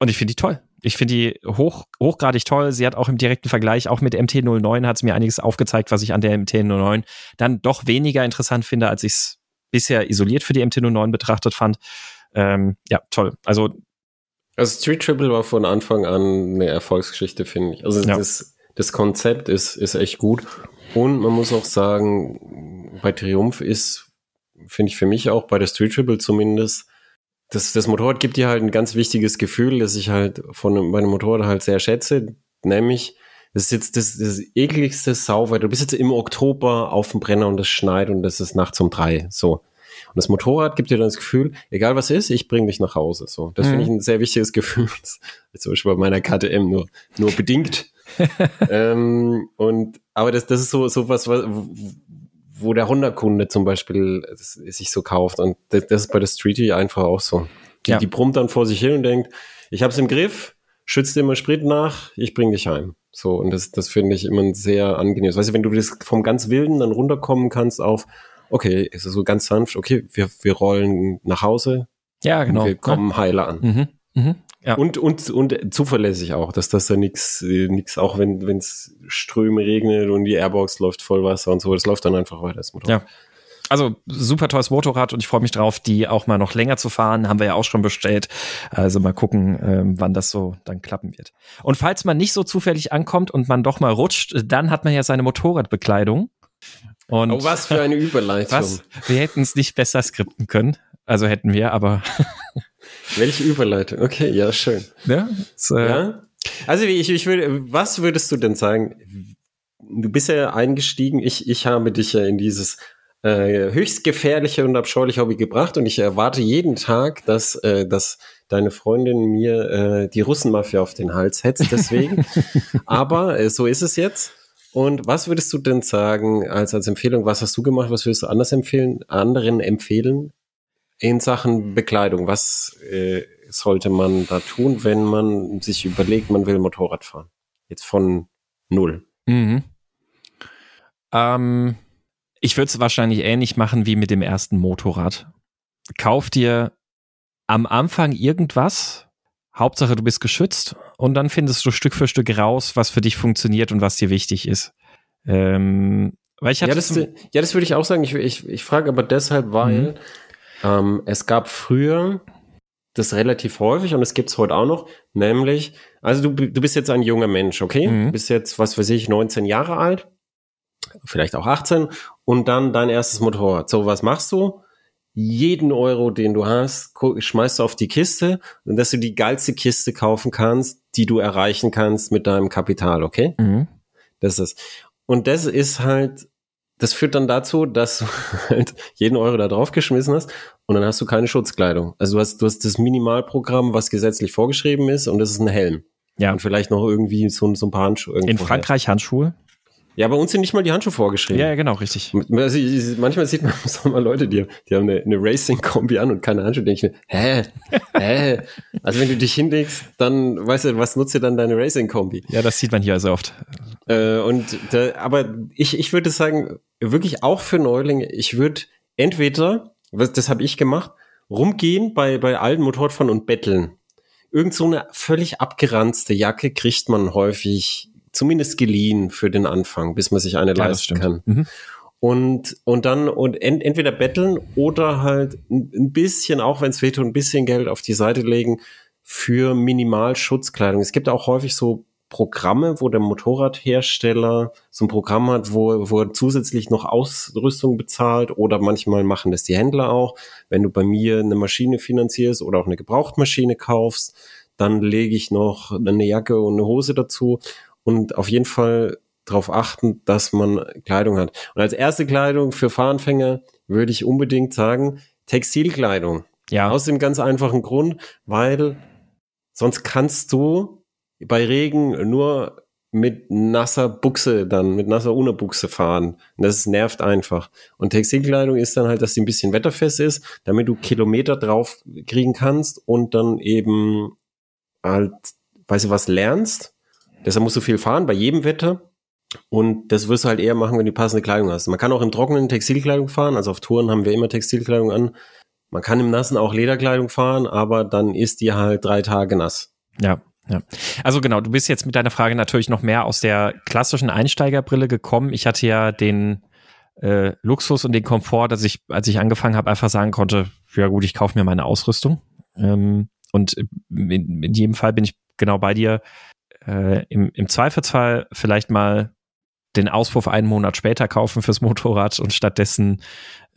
und ich finde die toll. Ich finde die hoch, hochgradig toll. Sie hat auch im direkten Vergleich, auch mit MT09 hat es mir einiges aufgezeigt, was ich an der MT09 dann doch weniger interessant finde, als ich es bisher isoliert für die MT09 betrachtet fand. Ähm, ja, toll. Also also Street Triple war von Anfang an eine Erfolgsgeschichte, finde ich. Also ja. das, das Konzept ist, ist echt gut. Und man muss auch sagen, bei Triumph ist, finde ich für mich auch, bei der Street Triple zumindest, das, das Motorrad gibt dir halt ein ganz wichtiges Gefühl, das ich halt von meinem Motorrad halt sehr schätze, nämlich, das ist jetzt das, das ekligste Sauwetter. Du bist jetzt im Oktober auf dem Brenner und es schneit und das ist nachts um drei. So. Und das Motorrad gibt dir dann das Gefühl, egal was ist, ich bringe dich nach Hause. So, das mhm. finde ich ein sehr wichtiges Gefühl. Zum Beispiel bei meiner KTM nur, nur bedingt. ähm, und aber das, das ist so, so was, wo der Honda-Kunde zum Beispiel sich so kauft. Und das, das ist bei der Streety einfach auch so. Die, ja. die brummt dann vor sich hin und denkt, ich hab's im Griff, schützt dir mal Sprit nach, ich bring dich heim. So, und das, das finde ich immer sehr angenehm. Weißt du, wenn du das vom ganz Wilden dann runterkommen kannst auf, okay, ist so ganz sanft, okay, wir, wir rollen nach Hause. Ja, genau. wir kommen ja. heile an. Mhm. Mhm. Ja. Und, und, und zuverlässig auch, dass das da nichts, nix, auch wenn es Ströme regnet und die Airbox läuft voll Wasser und so, das läuft dann einfach weiter, das Motorrad. Ja. Also super tolles Motorrad und ich freue mich drauf, die auch mal noch länger zu fahren. Haben wir ja auch schon bestellt. Also mal gucken, ähm, wann das so dann klappen wird. Und falls man nicht so zufällig ankommt und man doch mal rutscht, dann hat man ja seine Motorradbekleidung. Und oh, was für eine Überleitung. Was? Wir hätten es nicht besser skripten können. Also hätten wir, aber. Welche Überleitung? Okay, ja, schön. Ja, so, ja? Also ich, ich würde, was würdest du denn sagen? Du bist ja eingestiegen. Ich, ich habe dich ja in dieses äh, höchst gefährliche und abscheuliche Hobby gebracht und ich erwarte jeden Tag, dass, äh, dass deine Freundin mir äh, die Russenmafia auf den Hals hetzt. Deswegen. Aber äh, so ist es jetzt. Und was würdest du denn sagen als, als Empfehlung? Was hast du gemacht? Was würdest du anders empfehlen, anderen empfehlen in Sachen Bekleidung? Was äh, sollte man da tun, wenn man sich überlegt, man will Motorrad fahren? Jetzt von null. Mhm. Ähm, ich würde es wahrscheinlich ähnlich machen wie mit dem ersten Motorrad. Kauf dir am Anfang irgendwas, Hauptsache, du bist geschützt und dann findest du Stück für Stück raus, was für dich funktioniert und was dir wichtig ist. Ähm, weil ich ja, das, ja, das würde ich auch sagen. Ich, ich, ich frage aber deshalb, weil mhm. Ähm, es gab früher das relativ häufig und es gibt es heute auch noch, nämlich, also du, du bist jetzt ein junger Mensch, okay? Mhm. Du bist jetzt, was weiß ich, 19 Jahre alt, vielleicht auch 18 und dann dein erstes Motorrad. So, was machst du? jeden Euro, den du hast, schmeißt du auf die Kiste und dass du die geilste Kiste kaufen kannst, die du erreichen kannst mit deinem Kapital, okay? Mhm. Das ist Und das ist halt, das führt dann dazu, dass du halt jeden Euro da drauf geschmissen hast und dann hast du keine Schutzkleidung. Also du hast, du hast das Minimalprogramm, was gesetzlich vorgeschrieben ist und das ist ein Helm. Ja. Und vielleicht noch irgendwie so, so ein paar Handschuhe. In Frankreich Handschuhe? Ja, bei uns sind nicht mal die Handschuhe vorgeschrieben. Ja, ja genau, richtig. Also, manchmal sieht man so mal Leute, die, die haben eine, eine Racing-Kombi an und keine Handschuhe, denke ich mir, hä? Hä? Also wenn du dich hinlegst, dann, weißt du, was nutzt dir dann deine Racing-Kombi? Ja, das sieht man hier also oft. Äh, und da, aber ich, ich würde sagen, wirklich auch für Neulinge, ich würde entweder, was, das habe ich gemacht, rumgehen bei, bei allen Motorradfahren und betteln. Irgend so eine völlig abgeranzte Jacke kriegt man häufig zumindest geliehen für den Anfang, bis man sich eine ja, leisten kann. Mhm. Und, und dann und ent, entweder betteln oder halt ein bisschen, auch wenn es wehtut, ein bisschen Geld auf die Seite legen für Minimalschutzkleidung. Es gibt auch häufig so Programme, wo der Motorradhersteller so ein Programm hat, wo, wo er zusätzlich noch Ausrüstung bezahlt oder manchmal machen das die Händler auch. Wenn du bei mir eine Maschine finanzierst oder auch eine Gebrauchtmaschine kaufst, dann lege ich noch eine Jacke und eine Hose dazu und auf jeden Fall darauf achten, dass man Kleidung hat. Und als erste Kleidung für Fahranfänger würde ich unbedingt sagen, Textilkleidung. Ja. Aus dem ganz einfachen Grund, weil sonst kannst du bei Regen nur mit nasser Buchse dann, mit nasser Unterbuchse fahren. Und das nervt einfach. Und Textilkleidung ist dann halt, dass sie ein bisschen wetterfest ist, damit du Kilometer drauf kriegen kannst und dann eben halt, weißt du was, lernst Deshalb musst du viel fahren bei jedem Wetter. Und das wirst du halt eher machen, wenn du passende Kleidung hast. Man kann auch im Trockenen Textilkleidung fahren. Also auf Touren haben wir immer Textilkleidung an. Man kann im Nassen auch Lederkleidung fahren, aber dann ist die halt drei Tage nass. Ja, ja. Also genau, du bist jetzt mit deiner Frage natürlich noch mehr aus der klassischen Einsteigerbrille gekommen. Ich hatte ja den äh, Luxus und den Komfort, dass ich, als ich angefangen habe, einfach sagen konnte, ja gut, ich kaufe mir meine Ausrüstung. Ähm, und in, in jedem Fall bin ich genau bei dir äh, im, im Zweifelsfall vielleicht mal den Auspuff einen Monat später kaufen fürs Motorrad und stattdessen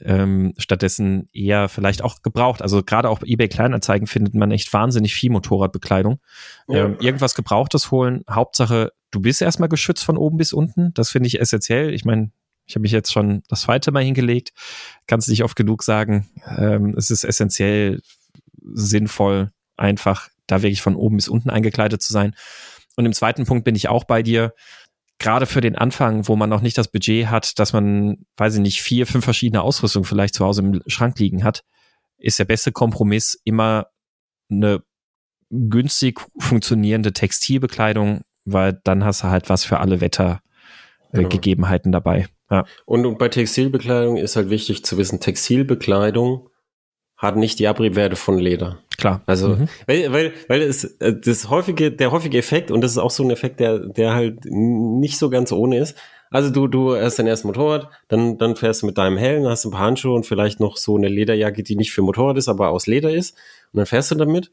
ähm, stattdessen eher vielleicht auch gebraucht. Also gerade auch bei eBay Kleinanzeigen findet man echt wahnsinnig viel Motorradbekleidung. Ja. Ähm, irgendwas Gebrauchtes holen. Hauptsache, du bist erstmal geschützt von oben bis unten. Das finde ich essentiell. Ich meine, ich habe mich jetzt schon das zweite Mal hingelegt. Kannst nicht oft genug sagen. Ähm, es ist essentiell sinnvoll, einfach da wirklich von oben bis unten eingekleidet zu sein. Und im zweiten Punkt bin ich auch bei dir. Gerade für den Anfang, wo man noch nicht das Budget hat, dass man, weiß ich nicht, vier, fünf verschiedene Ausrüstungen vielleicht zu Hause im Schrank liegen hat, ist der beste Kompromiss immer eine günstig funktionierende Textilbekleidung, weil dann hast du halt was für alle Wettergegebenheiten äh, genau. dabei. Ja. Und, und bei Textilbekleidung ist halt wichtig zu wissen, Textilbekleidung hat nicht die Abriebwerte von Leder. Klar. Also, mhm. weil, weil, weil es, äh, das häufige, der häufige Effekt, und das ist auch so ein Effekt, der, der halt nicht so ganz ohne ist. Also du, du hast dein erstes Motorrad, dann, dann fährst du mit deinem Helm, hast ein paar Handschuhe und vielleicht noch so eine Lederjacke, die nicht für Motorrad ist, aber aus Leder ist. Und dann fährst du damit.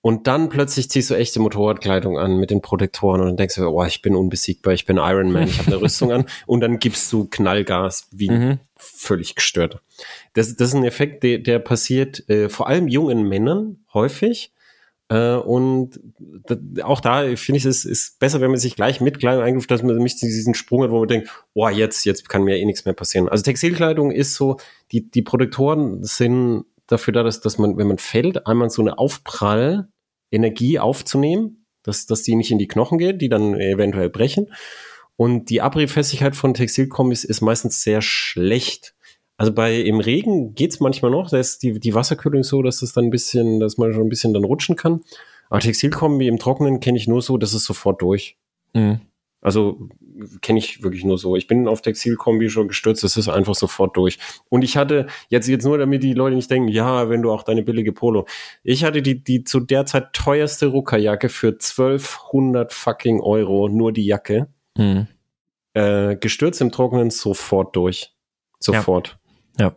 Und dann plötzlich ziehst du echte Motorradkleidung an mit den Protektoren und dann denkst du, oh, ich bin unbesiegbar, ich bin Iron Man, ich habe eine Rüstung an. Und dann gibst du Knallgas wie mhm. Völlig gestört. Das, das ist ein Effekt, der, der passiert äh, vor allem jungen Männern häufig. Äh, und auch da finde ich, es ist besser, wenn man sich gleich mit Kleidung einruft, dass man nicht diesen Sprung hat, wo man denkt, oh, jetzt, jetzt kann mir eh nichts mehr passieren. Also Textilkleidung ist so, die, die Protektoren sind dafür da, dass, dass man, wenn man fällt, einmal so eine Aufprall-Energie aufzunehmen, dass, dass die nicht in die Knochen geht, die dann eventuell brechen. Und die Abriebfestigkeit von Textilkombis ist meistens sehr schlecht. Also bei im Regen geht's manchmal noch, da ist die, die Wasserkühlung so, dass es dann ein bisschen, dass man schon ein bisschen dann rutschen kann. Aber Textilkombi im Trockenen kenne ich nur so, das ist sofort durch. Mhm. Also kenne ich wirklich nur so. Ich bin auf Textilkombi schon gestürzt, das ist einfach sofort durch. Und ich hatte jetzt jetzt nur, damit die Leute nicht denken, ja, wenn du auch deine billige Polo. Ich hatte die die zu der Zeit teuerste Ruckerjacke für 1200 fucking Euro, nur die Jacke. Mhm. Äh, gestürzt im Trockenen sofort durch. Sofort. Ja. ja.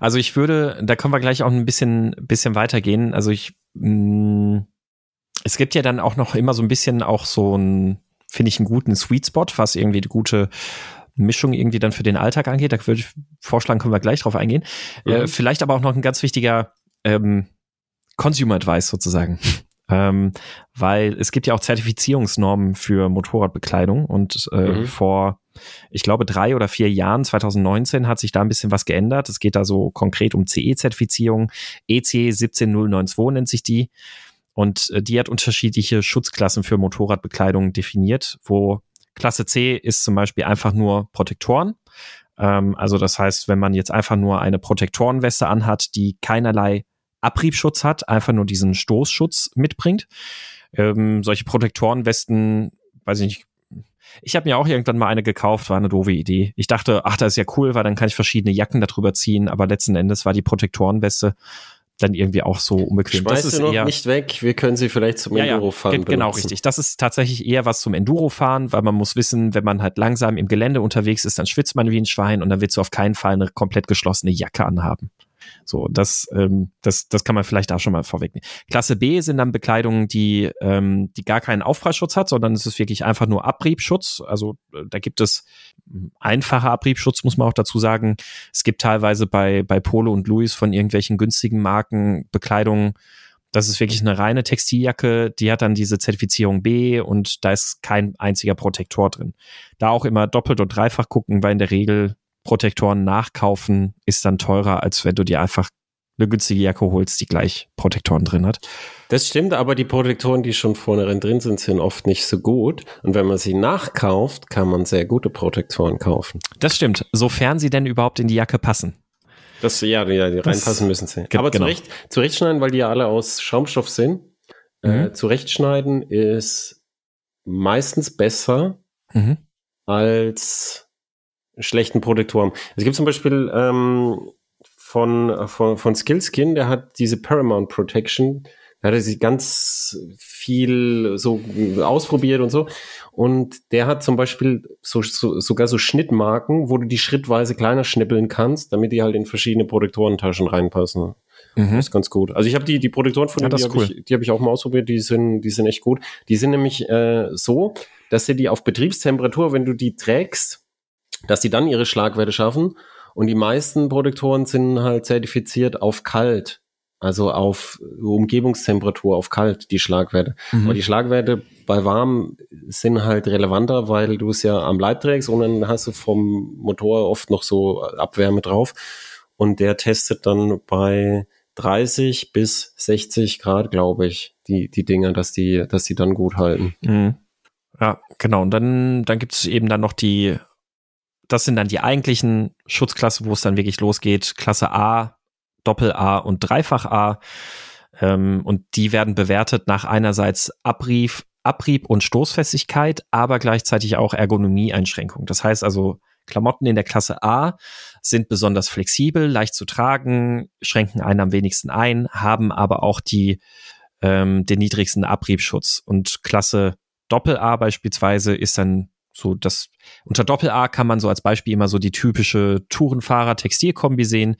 Also ich würde, da können wir gleich auch ein bisschen bisschen weitergehen. Also ich mh, mm, es gibt ja dann auch noch immer so ein bisschen auch so ein finde ich, einen guten Sweet Spot, was irgendwie die gute Mischung irgendwie dann für den Alltag angeht. Da würde ich vorschlagen, können wir gleich drauf eingehen. Äh, mhm. Äh, vielleicht aber auch noch ein ganz wichtiger ähm, Consumer Advice sozusagen. Ähm, weil es gibt ja auch Zertifizierungsnormen für Motorradbekleidung und äh, mhm. vor, ich glaube, drei oder vier Jahren, 2019, hat sich da ein bisschen was geändert. Es geht da so konkret um CE-Zertifizierung. EC 17092 nennt sich die. Und äh, die hat unterschiedliche Schutzklassen für Motorradbekleidung definiert, wo Klasse C ist zum Beispiel einfach nur Protektoren. Ähm, also das heißt, wenn man jetzt einfach nur eine Protektorenweste anhat, die keinerlei Abriebschutz hat, einfach nur diesen Stoßschutz mitbringt. Ähm, solche Protektorenwesten, weiß ich nicht, ich habe mir auch irgendwann mal eine gekauft, war eine doofe Idee. Ich dachte, ach, das ist ja cool, weil dann kann ich verschiedene Jacken darüber ziehen, aber letzten Endes war die Protektorenweste dann irgendwie auch so unbequem. Schmeiß das ist noch eher, nicht weg, wir können sie vielleicht zum ja, Endurofahren ja, Genau, richtig. Das ist tatsächlich eher was zum Endurofahren, weil man muss wissen, wenn man halt langsam im Gelände unterwegs ist, dann schwitzt man wie ein Schwein und dann willst du auf keinen Fall eine komplett geschlossene Jacke anhaben. So, das, ähm, das, das kann man vielleicht auch schon mal vorwegnehmen. Klasse B sind dann Bekleidungen, die, ähm, die gar keinen Aufprallschutz hat, sondern es ist wirklich einfach nur Abriebschutz. Also äh, da gibt es einfacher Abriebschutz, muss man auch dazu sagen. Es gibt teilweise bei, bei Polo und Louis von irgendwelchen günstigen Marken Bekleidungen, das ist wirklich eine reine Textiljacke, die hat dann diese Zertifizierung B und da ist kein einziger Protektor drin. Da auch immer doppelt und dreifach gucken, weil in der Regel Protektoren nachkaufen ist dann teurer, als wenn du dir einfach eine günstige Jacke holst, die gleich Protektoren drin hat. Das stimmt, aber die Protektoren, die schon vorne drin sind, sind oft nicht so gut. Und wenn man sie nachkauft, kann man sehr gute Protektoren kaufen. Das stimmt, sofern sie denn überhaupt in die Jacke passen. Das, ja, ja, die reinpassen müssen sie. Aber genau. zurecht, zurechtschneiden, weil die ja alle aus Schaumstoff sind, äh, mhm. äh, zurechtschneiden ist meistens besser mhm. als schlechten Protektoren. Es gibt zum Beispiel ähm, von, von, von Skillskin, der hat diese Paramount Protection, da hat er sich ganz viel so ausprobiert und so. Und der hat zum Beispiel so, so, sogar so Schnittmarken, wo du die schrittweise kleiner schnippeln kannst, damit die halt in verschiedene Protektorentaschen reinpassen. Mhm. Das ist ganz gut. Also ich habe die, die Protektoren von ja, die habe cool. ich, die hab ich auch mal ausprobiert, die sind, die sind echt gut. Die sind nämlich äh, so, dass sie die auf Betriebstemperatur, wenn du die trägst, dass die dann ihre Schlagwerte schaffen. Und die meisten Protektoren sind halt zertifiziert auf kalt. Also auf Umgebungstemperatur, auf kalt, die Schlagwerte. Mhm. Aber die Schlagwerte bei warm sind halt relevanter, weil du es ja am Leib trägst und dann hast du vom Motor oft noch so Abwärme drauf. Und der testet dann bei 30 bis 60 Grad, glaube ich, die, die Dinger, dass die, dass die dann gut halten. Mhm. Ja, genau. Und dann, dann gibt es eben dann noch die das sind dann die eigentlichen Schutzklassen, wo es dann wirklich losgeht. Klasse A, Doppel A und Dreifach A. Ähm, und die werden bewertet nach einerseits Abrieb, Abrieb und Stoßfestigkeit, aber gleichzeitig auch Ergonomieeinschränkung. Das heißt also, Klamotten in der Klasse A sind besonders flexibel, leicht zu tragen, schränken einen am wenigsten ein, haben aber auch die, ähm, den niedrigsten Abriebschutz. Und Klasse Doppel A beispielsweise ist dann so das unter Doppel A kann man so als Beispiel immer so die typische Tourenfahrer Textilkombi sehen.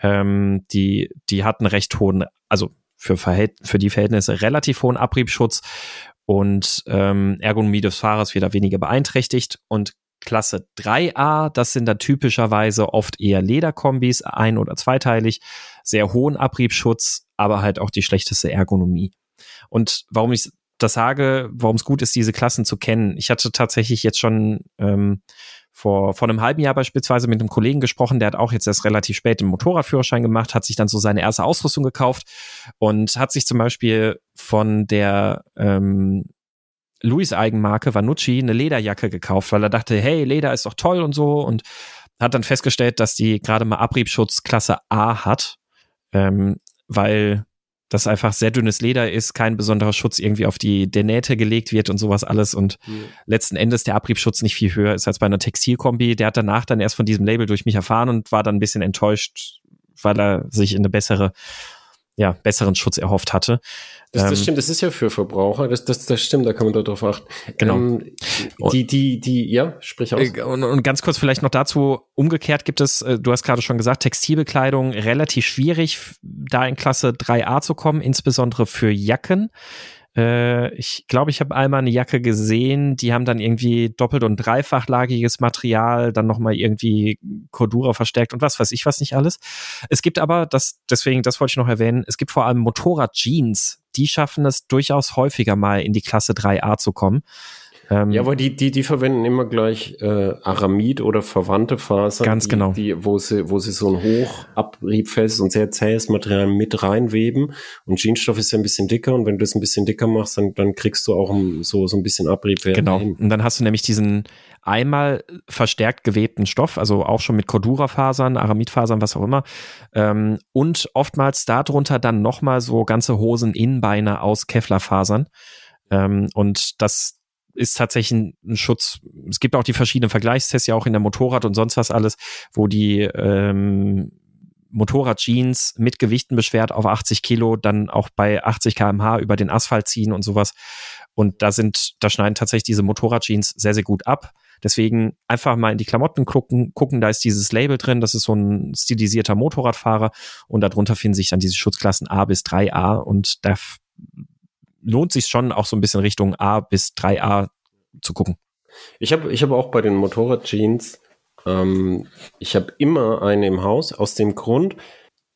Ähm, die die hatten recht hohen, also für Verhält für die Verhältnisse relativ hohen Abriebschutz und ähm, Ergonomie des Fahrers wieder weniger beeinträchtigt und Klasse 3a, das sind dann typischerweise oft eher Lederkombis, ein- oder zweiteilig, sehr hohen Abriebschutz, aber halt auch die schlechteste Ergonomie. Und warum ich das sage, warum es gut ist, diese Klassen zu kennen. Ich hatte tatsächlich jetzt schon ähm, vor, vor einem halben Jahr beispielsweise mit einem Kollegen gesprochen, der hat auch jetzt erst relativ spät den Motorradführerschein gemacht, hat sich dann so seine erste Ausrüstung gekauft und hat sich zum Beispiel von der ähm, Louis Eigenmarke Vanucci eine Lederjacke gekauft, weil er dachte, hey, Leder ist doch toll und so und hat dann festgestellt, dass die gerade mal Abriebschutz Klasse A hat, ähm, weil dass einfach sehr dünnes Leder ist, kein besonderer Schutz irgendwie auf die der Nähte gelegt wird und sowas alles und mhm. letzten Endes der Abriebschutz nicht viel höher ist als bei einer Textilkombi. Der hat danach dann erst von diesem Label durch mich erfahren und war dann ein bisschen enttäuscht, weil er sich in eine bessere ja, besseren Schutz erhofft hatte. Das, das ähm, stimmt, das ist ja für Verbraucher, das, das, das stimmt, da kann man darauf achten. Genau. Ähm, die, die, die, ja, sprich aus. Äh, und, und ganz kurz vielleicht noch dazu, umgekehrt gibt es, äh, du hast gerade schon gesagt, Textilbekleidung relativ schwierig, da in Klasse 3a zu kommen, insbesondere für Jacken. Äh, ich glaube, ich habe einmal eine Jacke gesehen, die haben dann irgendwie doppelt- und dreifachlagiges Material, dann nochmal irgendwie Cordura verstärkt und was weiß ich was nicht alles. Es gibt aber, das, deswegen, das wollte ich noch erwähnen, es gibt vor allem Motorrad-Jeans, die schaffen es durchaus häufiger mal in die Klasse 3a zu kommen. Ähm, ja, aber die, die, die verwenden immer gleich äh, Aramid oder verwandte Fasern. Ganz die, genau. Die, wo, sie, wo sie so ein hochabriebfestes und sehr zähes Material mit reinweben. Und Jeansstoff ist ja ein bisschen dicker und wenn du das ein bisschen dicker machst, dann, dann kriegst du auch so, so ein bisschen Abriebwert. Genau. Hin. Und dann hast du nämlich diesen einmal verstärkt gewebten Stoff, also auch schon mit Cordura-Fasern, Aramidfasern, was auch immer. Ähm, und oftmals darunter dann nochmal so ganze Hosen-Innenbeine aus Kevlar-Fasern. Ähm, und das ist tatsächlich ein, Schutz. Es gibt auch die verschiedenen Vergleichstests ja auch in der Motorrad und sonst was alles, wo die ähm, Motorrad-Jeans mit Gewichten beschwert auf 80 Kilo dann auch bei 80 kmh über den Asphalt ziehen und sowas. Und da sind, da schneiden tatsächlich diese Motorrad-Jeans sehr, sehr gut ab. Deswegen einfach mal in die Klamotten gucken, gucken, da ist dieses Label drin, das ist so ein stilisierter Motorradfahrer und darunter finden sich dann diese Schutzklassen A bis 3A und da lohnt sich schon auch so ein bisschen Richtung A bis 3A zu gucken. Ich habe ich hab auch bei den Motorrad-Jeans, ähm, ich habe immer eine im Haus, aus dem Grund,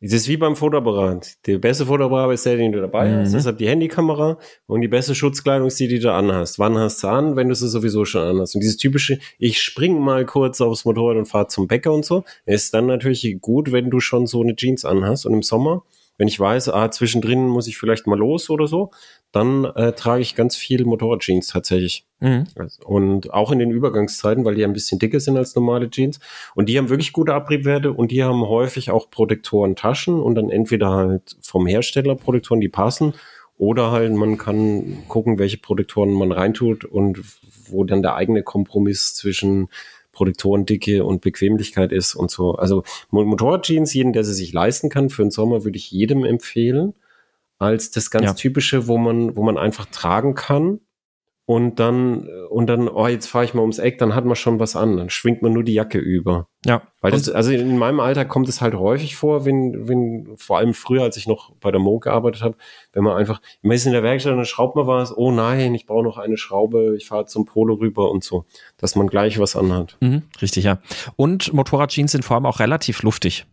es ist wie beim Fotoapparat. Der beste Fotoapparat ist der, den du dabei mhm. hast. Deshalb die Handykamera und die beste Schutzkleidung ist die, die du anhast. Wann hast du an, wenn du sie sowieso schon anhast? Und dieses typische, ich spring mal kurz aufs Motorrad und fahre zum Bäcker und so, ist dann natürlich gut, wenn du schon so eine Jeans anhast. Und im Sommer, wenn ich weiß, ah, zwischendrin muss ich vielleicht mal los oder so, dann äh, trage ich ganz viel Motorrad-Jeans tatsächlich. Mhm. Und auch in den Übergangszeiten, weil die ein bisschen dicker sind als normale Jeans. Und die haben wirklich gute Abriebwerte und die haben häufig auch Protektoren-Taschen und dann entweder halt vom Hersteller Protektoren, die passen, oder halt man kann gucken, welche Protektoren man reintut und wo dann der eigene Kompromiss zwischen Protektorendicke und Bequemlichkeit ist und so. Also Motorrad-Jeans, jeden, der sie sich leisten kann, für den Sommer würde ich jedem empfehlen als das ganz ja. typische, wo man, wo man einfach tragen kann und dann, und dann, oh, jetzt fahre ich mal ums Eck, dann hat man schon was an, dann schwingt man nur die Jacke über. Ja. Weil das, also in meinem Alter kommt es halt häufig vor, wenn, wenn, vor allem früher, als ich noch bei der Mo gearbeitet habe, wenn man einfach, man ist in der Werkstatt und dann schraubt man was, oh nein, ich brauche noch eine Schraube, ich fahre zum Polo rüber und so, dass man gleich was anhat. Mhm, richtig, ja. Und Motorradjeans sind vor allem auch relativ luftig.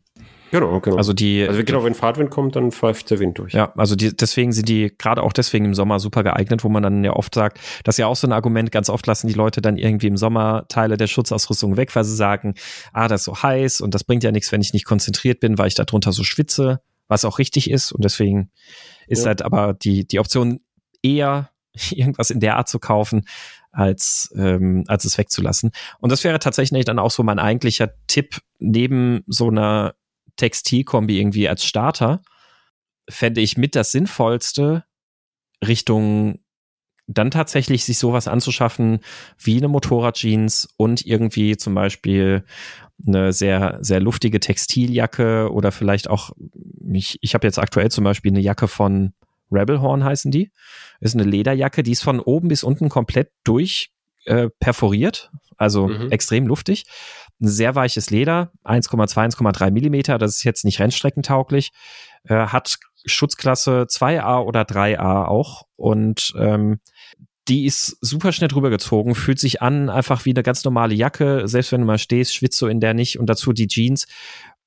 Genau, genau. Also die. Also genau, wenn Fahrtwind kommt, dann pfeift der Wind durch. Ja, also die, deswegen sind die gerade auch deswegen im Sommer super geeignet, wo man dann ja oft sagt, das ist ja auch so ein Argument, ganz oft lassen die Leute dann irgendwie im Sommer Teile der Schutzausrüstung weg, weil sie sagen, ah, das ist so heiß und das bringt ja nichts, wenn ich nicht konzentriert bin, weil ich darunter so schwitze, was auch richtig ist. Und deswegen ist ja. halt aber die, die Option eher irgendwas in der Art zu kaufen, als, ähm, als es wegzulassen. Und das wäre tatsächlich dann auch so mein eigentlicher Tipp, neben so einer Textilkombi irgendwie als Starter, fände ich mit das Sinnvollste, Richtung dann tatsächlich sich sowas anzuschaffen wie eine Motorradjeans und irgendwie zum Beispiel eine sehr, sehr luftige Textiljacke oder vielleicht auch, ich, ich habe jetzt aktuell zum Beispiel eine Jacke von Rebelhorn heißen die. Ist eine Lederjacke, die ist von oben bis unten komplett durch äh, perforiert, also mhm. extrem luftig ein sehr weiches Leder, 1,2, 1,3 Millimeter, das ist jetzt nicht rennstreckentauglich, äh, hat Schutzklasse 2a oder 3a auch und ähm, die ist super schnell drüber gezogen, fühlt sich an einfach wie eine ganz normale Jacke, selbst wenn du mal stehst, schwitzt du in der nicht und dazu die Jeans.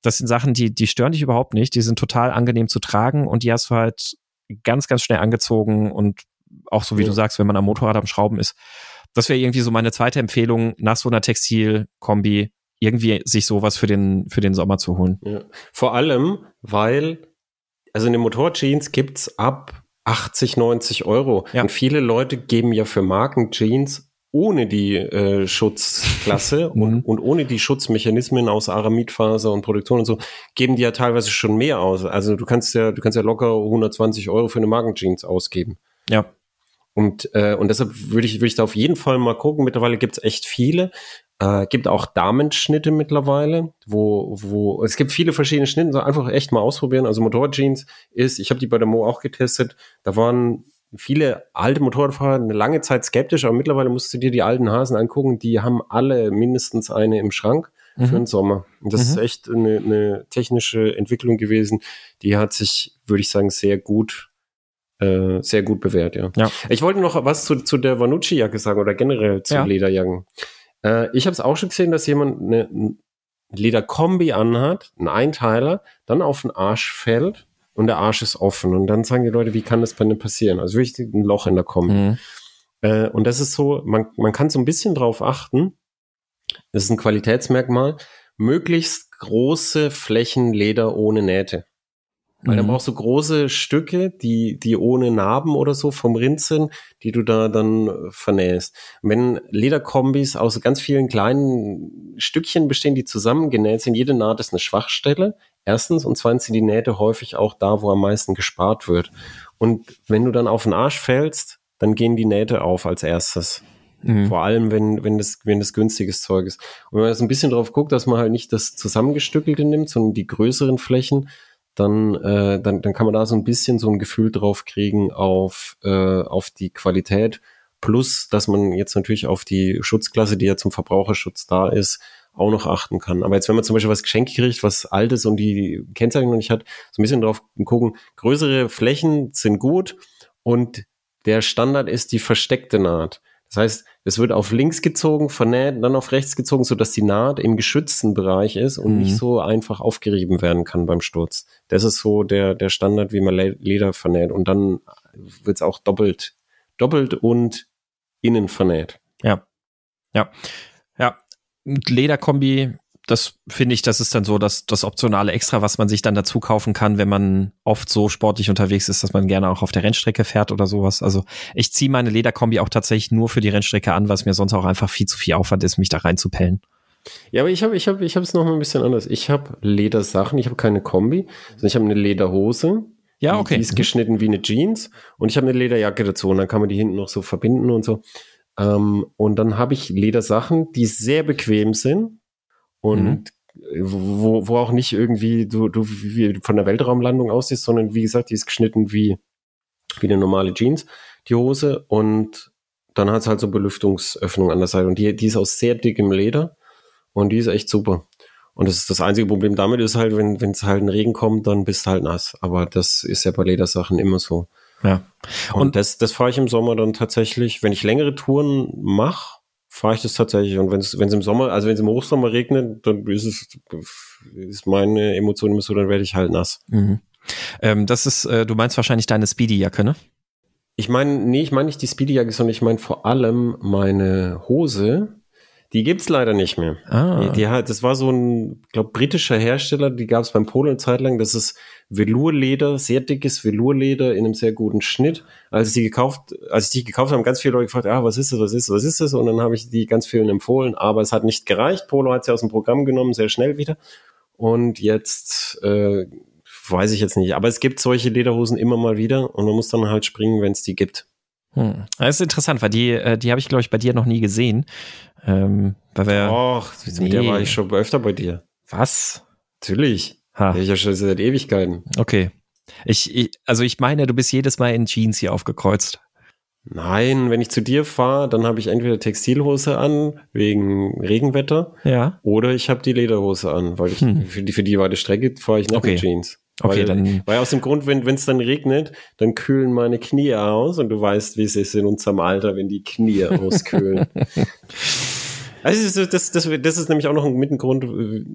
Das sind Sachen, die, die stören dich überhaupt nicht, die sind total angenehm zu tragen und die hast du halt ganz, ganz schnell angezogen und auch so wie ja. du sagst, wenn man am Motorrad am Schrauben ist. Das wäre irgendwie so meine zweite Empfehlung nach so einer Textilkombi irgendwie sich sowas für den, für den Sommer zu holen. Ja. Vor allem, weil, also eine Motorjeans gibt's ab 80, 90 Euro. Ja. Und viele Leute geben ja für Markenjeans ohne die äh, Schutzklasse und, Mhm. und ohne die Schutzmechanismen aus Aramidfaser und Produktion und so, geben die ja teilweise schon mehr aus. Also du kannst ja, du kannst ja locker 120 Euro für eine Magenjeans ausgeben. Ja. Und, äh, und deshalb würde ich, würde ich da auf jeden Fall mal gucken. Mittlerweile gibt's echt viele. Äh, gibt auch Damenschnitte mittlerweile, wo, wo es gibt viele verschiedene Schnitte, so einfach echt mal ausprobieren. Also Motorjeans ist, ich habe die bei der Mo auch getestet, da waren viele alte Motorradfahrer eine lange Zeit skeptisch, aber mittlerweile musst du dir die alten Hasen angucken, die haben alle mindestens eine im Schrank für Mhm. den Sommer. Und das Mhm. ist echt eine, eine technische Entwicklung gewesen, die hat sich, würde ich sagen, sehr gut, äh, sehr gut bewährt, ja. Ja. Ich wollte noch was zu, zu der Vanucci-Jacke sagen oder generell zu Ja. Lederjacken. Äh, ich habe es auch schon gesehen, dass jemand eine, Lederkombi anhat, einen Einteiler, dann auf den Arsch fällt und der Arsch ist offen. Und dann sagen die Leute, wie kann das bei dem passieren? Also wirklich ein Loch in der Kombi. Mhm. Äh, und das ist so, man, man kann so ein bisschen drauf achten, das ist ein Qualitätsmerkmal, möglichst große Flächen Leder ohne Nähte. Weil dann Mhm. brauchst du große Stücke, die, die ohne Narben oder so vom Rind sind, die du da dann äh, vernähst. Wenn Lederkombis aus ganz vielen kleinen Stückchen bestehen, die zusammengenäht sind, jede Naht ist eine Schwachstelle. Erstens und zweitens sind die Nähte häufig auch da, wo am meisten gespart wird. Und wenn du dann auf den Arsch fällst, dann gehen die Nähte auf als erstes. Mhm. Vor allem, wenn, wenn, das, wenn das günstiges Zeug ist. Und wenn man jetzt ein bisschen drauf guckt, dass man halt nicht das Zusammengestückelte nimmt, sondern die größeren Flächen, dann, äh, dann, dann kann man da so ein bisschen so ein Gefühl drauf kriegen auf, äh, auf die Qualität. Plus, dass man jetzt natürlich auf die Schutzklasse, die ja zum Verbraucherschutz da ist, auch noch achten kann. Aber jetzt, wenn man zum Beispiel was geschenkt kriegt, was altes und die Kennzeichnung noch nicht hat, so ein bisschen drauf gucken. Größere Flächen sind gut und der Standard ist die versteckte Naht. Das heißt, es wird auf links gezogen, vernäht, dann auf rechts gezogen, sodass die Naht im geschützten Bereich ist und Mhm. nicht so einfach aufgerieben werden kann beim Sturz. Das ist so der, der Standard, wie man Le- Leder vernäht. Und dann wird es auch doppelt, doppelt und innen vernäht. Ja. Ja. Ja. Lederkombi, das finde ich, das ist dann so das, das optionale Extra, was man sich dann dazu kaufen kann, wenn man oft so sportlich unterwegs ist, dass man gerne auch auf der Rennstrecke fährt oder sowas. Also ich ziehe meine Lederkombi auch tatsächlich nur für die Rennstrecke an, weil es mir sonst auch einfach viel zu viel Aufwand ist, mich da reinzupellen. Ja, aber ich habe ich hab, ich es noch mal ein bisschen anders. Ich habe Ledersachen, ich habe keine Kombi, sondern ich habe eine Lederhose. Ja, okay. Die ist geschnitten wie eine Jeans und ich habe eine Lederjacke dazu und dann kann man die hinten noch so verbinden und so. Ähm, und dann habe ich Ledersachen, die sehr bequem sind und wo, wo auch nicht irgendwie du, du wie von der Weltraumlandung aussiehst, sondern wie gesagt, die ist geschnitten wie, wie eine normale Jeans, die Hose und dann hat es halt so Belüftungsöffnung an der Seite und die, die ist aus sehr dickem Leder und die ist echt super. Und das ist das einzige Problem damit ist halt, wenn wenn es halt ein Regen kommt, dann bist du halt nass. Aber das ist ja bei Ledersachen immer so. Ja. Und, Und- das, das fahre ich im Sommer dann tatsächlich, wenn ich längere Touren mache, fahre ich das tatsächlich. Und wenn es wenn es im Sommer, also wenn es im Hochsommer regnet, dann ist es ist meine Emotion immer so, dann werde ich halt nass. Mhm. Ähm, das ist, äh, du meinst wahrscheinlich deine Speedy-Jacke, ne? Ich meine, nee, ich meine nicht die Speedy-Jacke, sondern ich meine vor allem meine Hose. Die gibt's leider nicht mehr. Ah. Die, die hat, das war so ein, glaube britischer Hersteller, die gab es beim Polo eine Zeit lang. Das ist Velourleder, sehr dickes Velourleder in einem sehr guten Schnitt. Als ich die gekauft, als ich die gekauft habe, haben ganz viele Leute gefragt, ah, was ist das, was ist das, was ist das? Und dann habe ich die ganz vielen empfohlen, aber es hat nicht gereicht. Polo hat sie aus dem Programm genommen, sehr schnell wieder. Und jetzt äh, weiß ich jetzt nicht. Aber es gibt solche Lederhosen immer mal wieder und man muss dann halt springen, wenn es die gibt. Hm. Das ist interessant, weil die, äh, die habe ich, glaube ich, bei dir noch nie gesehen. Ähm, weil wir. Och, mit der nee. war ich schon öfter bei dir. Was? Natürlich. Ha, Ja, ich ja schon seit Ewigkeiten. okay. Ich, ich, also ich meine, du bist jedes Mal in Jeans hier aufgekreuzt. Nein, wenn ich zu dir fahre, dann habe ich entweder Textilhose an, wegen Regenwetter, Ja. oder ich habe die Lederhose an, weil ich Hm. für, die, für die weite Strecke fahre ich nicht Okay. mit Jeans. Okay, weil, dann- Weil aus dem Grund, wenn es dann regnet, dann kühlen meine Knie aus und du weißt, wie es ist in unserem Alter, wenn die Knie auskühlen. Also das, ist- das, das, das ist nämlich auch noch ein Mittengrund,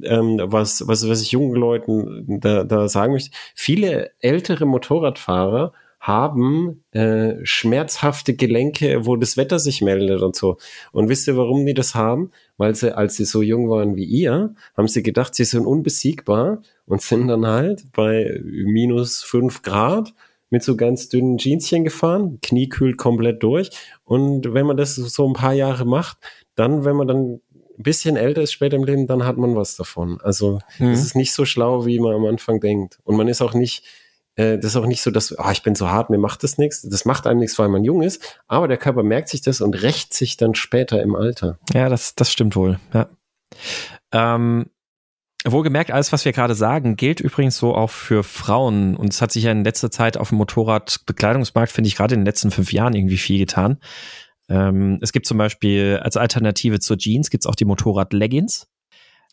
ähm, was, was, was ich jungen Leuten da, da sagen möchte. Viele ältere Motorradfahrer haben äh, schmerzhafte Gelenke, wo das Wetter sich meldet und so. Und wisst ihr, warum die das haben? Weil sie, als sie so jung waren wie ihr, haben sie gedacht, sie sind unbesiegbar und sind dann halt bei minus fünf Grad mit so ganz dünnen Jeanschen gefahren, Knie kühlt komplett durch. Und wenn man das so ein paar Jahre macht, dann, wenn man dann ein bisschen älter ist später im Leben, dann hat man was davon. Also mhm. es ist nicht so schlau, wie man am Anfang denkt. Und man ist auch nicht, äh, das ist auch nicht so, dass, oh, ich bin so hart, mir macht das nichts. Das macht einem nichts, weil man jung ist. Aber der Körper merkt sich das und rächt sich dann später im Alter. Ja, das, das stimmt wohl. Ja. Ähm, Wohlgemerkt, alles, was wir gerade sagen, gilt übrigens so auch für Frauen. Und es hat sich ja in letzter Zeit auf dem Motorradbekleidungsmarkt, finde ich, gerade in den letzten fünf Jahren irgendwie viel getan. Ähm, es gibt zum Beispiel als Alternative zur Jeans gibt's auch die Motorrad-Leggings.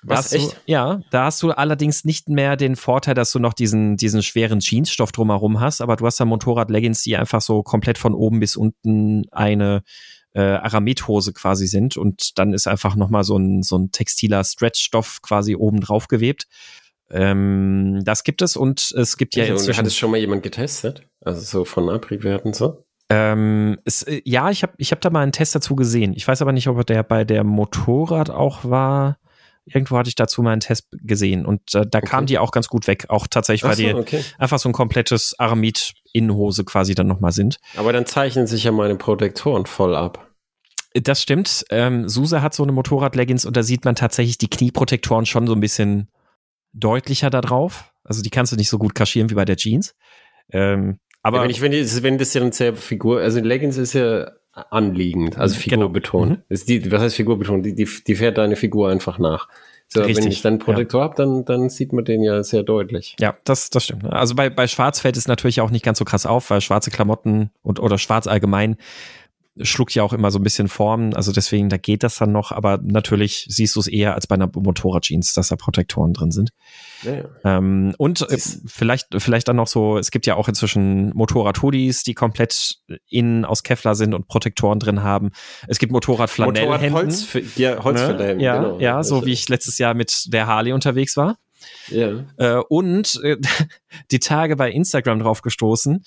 Was, echt? Du, ja, da hast du allerdings nicht mehr den Vorteil, dass du noch diesen, diesen schweren Jeansstoff drumherum hast, aber du hast da Motorrad-Leggings, die einfach so komplett von oben bis unten eine äh, Aramidhose quasi sind und dann ist einfach nochmal so ein, so ein textiler Stretchstoff quasi oben drauf gewebt. Ähm, das gibt es und es gibt ja, inzwischen... Hat es schon mal jemand getestet? Also so von Abriebwerten so? Ähm, es, äh, ja, ich habe ich hab da mal einen Test dazu gesehen. Ich weiß aber nicht, ob der bei der Motorrad auch war. Irgendwo hatte ich dazu mal einen Test gesehen und äh, da okay. kam die auch ganz gut weg. Auch tatsächlich, weil so, die okay. einfach so ein komplettes Aramid-Innenhose quasi dann nochmal sind. Aber dann zeichnen sich ja meine Protektoren voll ab. Das stimmt. Ähm, Suse hat so eine Motorrad-Leggings und da sieht man tatsächlich die Knieprotektoren schon so ein bisschen deutlicher da drauf. Also die kannst du nicht so gut kaschieren wie bei der Jeans. Ähm, aber ja, wenn ich, wenn, die, wenn das ja eine sehr Figur, also Leggings ist ja anliegend, also Figur genau. Mhm. Ist die, was heißt Figur betont? Die, die, die fährt deine Figur einfach nach. So, Richtig, wenn ich dann einen Protektor ja. habe, dann, dann sieht man den ja sehr deutlich. Ja, das, das stimmt. Also bei, bei Schwarz fällt es natürlich auch nicht ganz so krass auf, weil schwarze Klamotten und oder schwarz allgemein schluckt ja auch immer so ein bisschen Form, also deswegen, da geht das dann noch, aber natürlich siehst du es eher als bei einer Motorradjeans, dass da Protektoren drin sind. Ja. Ähm, und äh, vielleicht, vielleicht dann noch so, es gibt ja auch inzwischen Motorrad-Hoodies, die komplett innen aus Kevlar sind und Protektoren drin haben. Es gibt Motorrad-Flanellhemden. Motorrad Holz, ja, Holzflanellhemden, ne? ja, genau. Ja, so wie ich letztes Jahr mit der Harley unterwegs war. Ja. Äh, und äh, die Tage bei Instagram drauf gestoßen,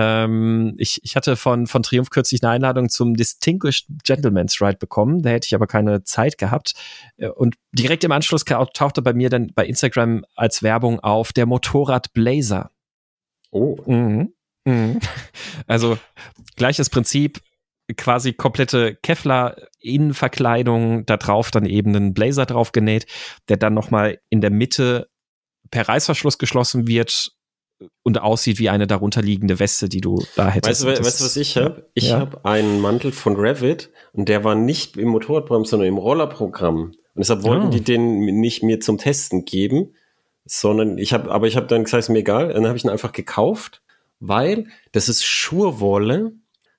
ähm, ich, ich hatte von, von Triumph kürzlich eine Einladung zum Distinguished Gentleman's Ride bekommen. Da hätte ich aber keine Zeit gehabt. Äh, und direkt im Anschluss tauchte bei mir dann bei Instagram als Werbung auf der Motorrad Blazer. Oh. Mhm. Mhm. Also gleiches Prinzip, quasi komplette Kevlar-Innenverkleidung, da drauf dann eben einen Blazer drauf genäht, der dann nochmal in der Mitte per Reißverschluss geschlossen wird und aussieht wie eine darunterliegende Weste, die du da hättest. Weißt du, weißt, was ich habe? Ich ja. habe einen Mantel von Revit und der war nicht im Motorradprogramm, sondern im Rollerprogramm. Und deshalb wollten oh. die den nicht mir zum Testen geben, sondern ich habe, aber ich habe dann gesagt, ist mir egal, dann habe ich ihn einfach gekauft, weil das ist Schurwolle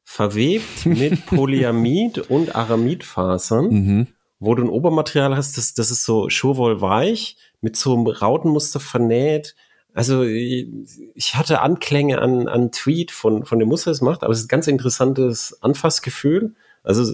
verwebt mit Polyamid und Aramidfasern, mhm. wo du ein Obermaterial hast, das, das ist so Schurwollweich mit so einem Rautenmuster vernäht also ich hatte Anklänge an, an Tweet von, von dem Muster, das macht, aber es ist ein ganz interessantes Anfassgefühl. Also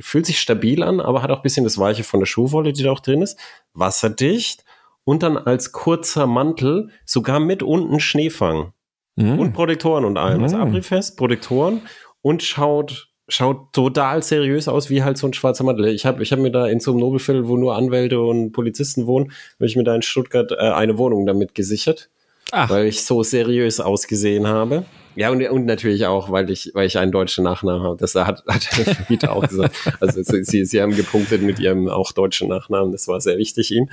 fühlt sich stabil an, aber hat auch ein bisschen das Weiche von der Schuhwolle, die da auch drin ist. Wasserdicht und dann als kurzer Mantel sogar mit unten Schneefang. Mhm. Und Protektoren und allem. Also mhm. Also Abrifest, Protektoren und schaut schaut total seriös aus, wie halt so ein schwarzer Mantel. Ich habe ich hab mir da in so einem Nobelviertel, wo nur Anwälte und Polizisten wohnen, habe ich mir da in Stuttgart äh, eine Wohnung damit gesichert, Ach. weil ich so seriös ausgesehen habe. Ja, und, und natürlich auch, weil ich, weil ich einen deutschen Nachnamen habe. Das hat, hat der Vermieter auch gesagt. Also sie, sie haben gepunktet mit ihrem auch deutschen Nachnamen. Das war sehr wichtig ihm.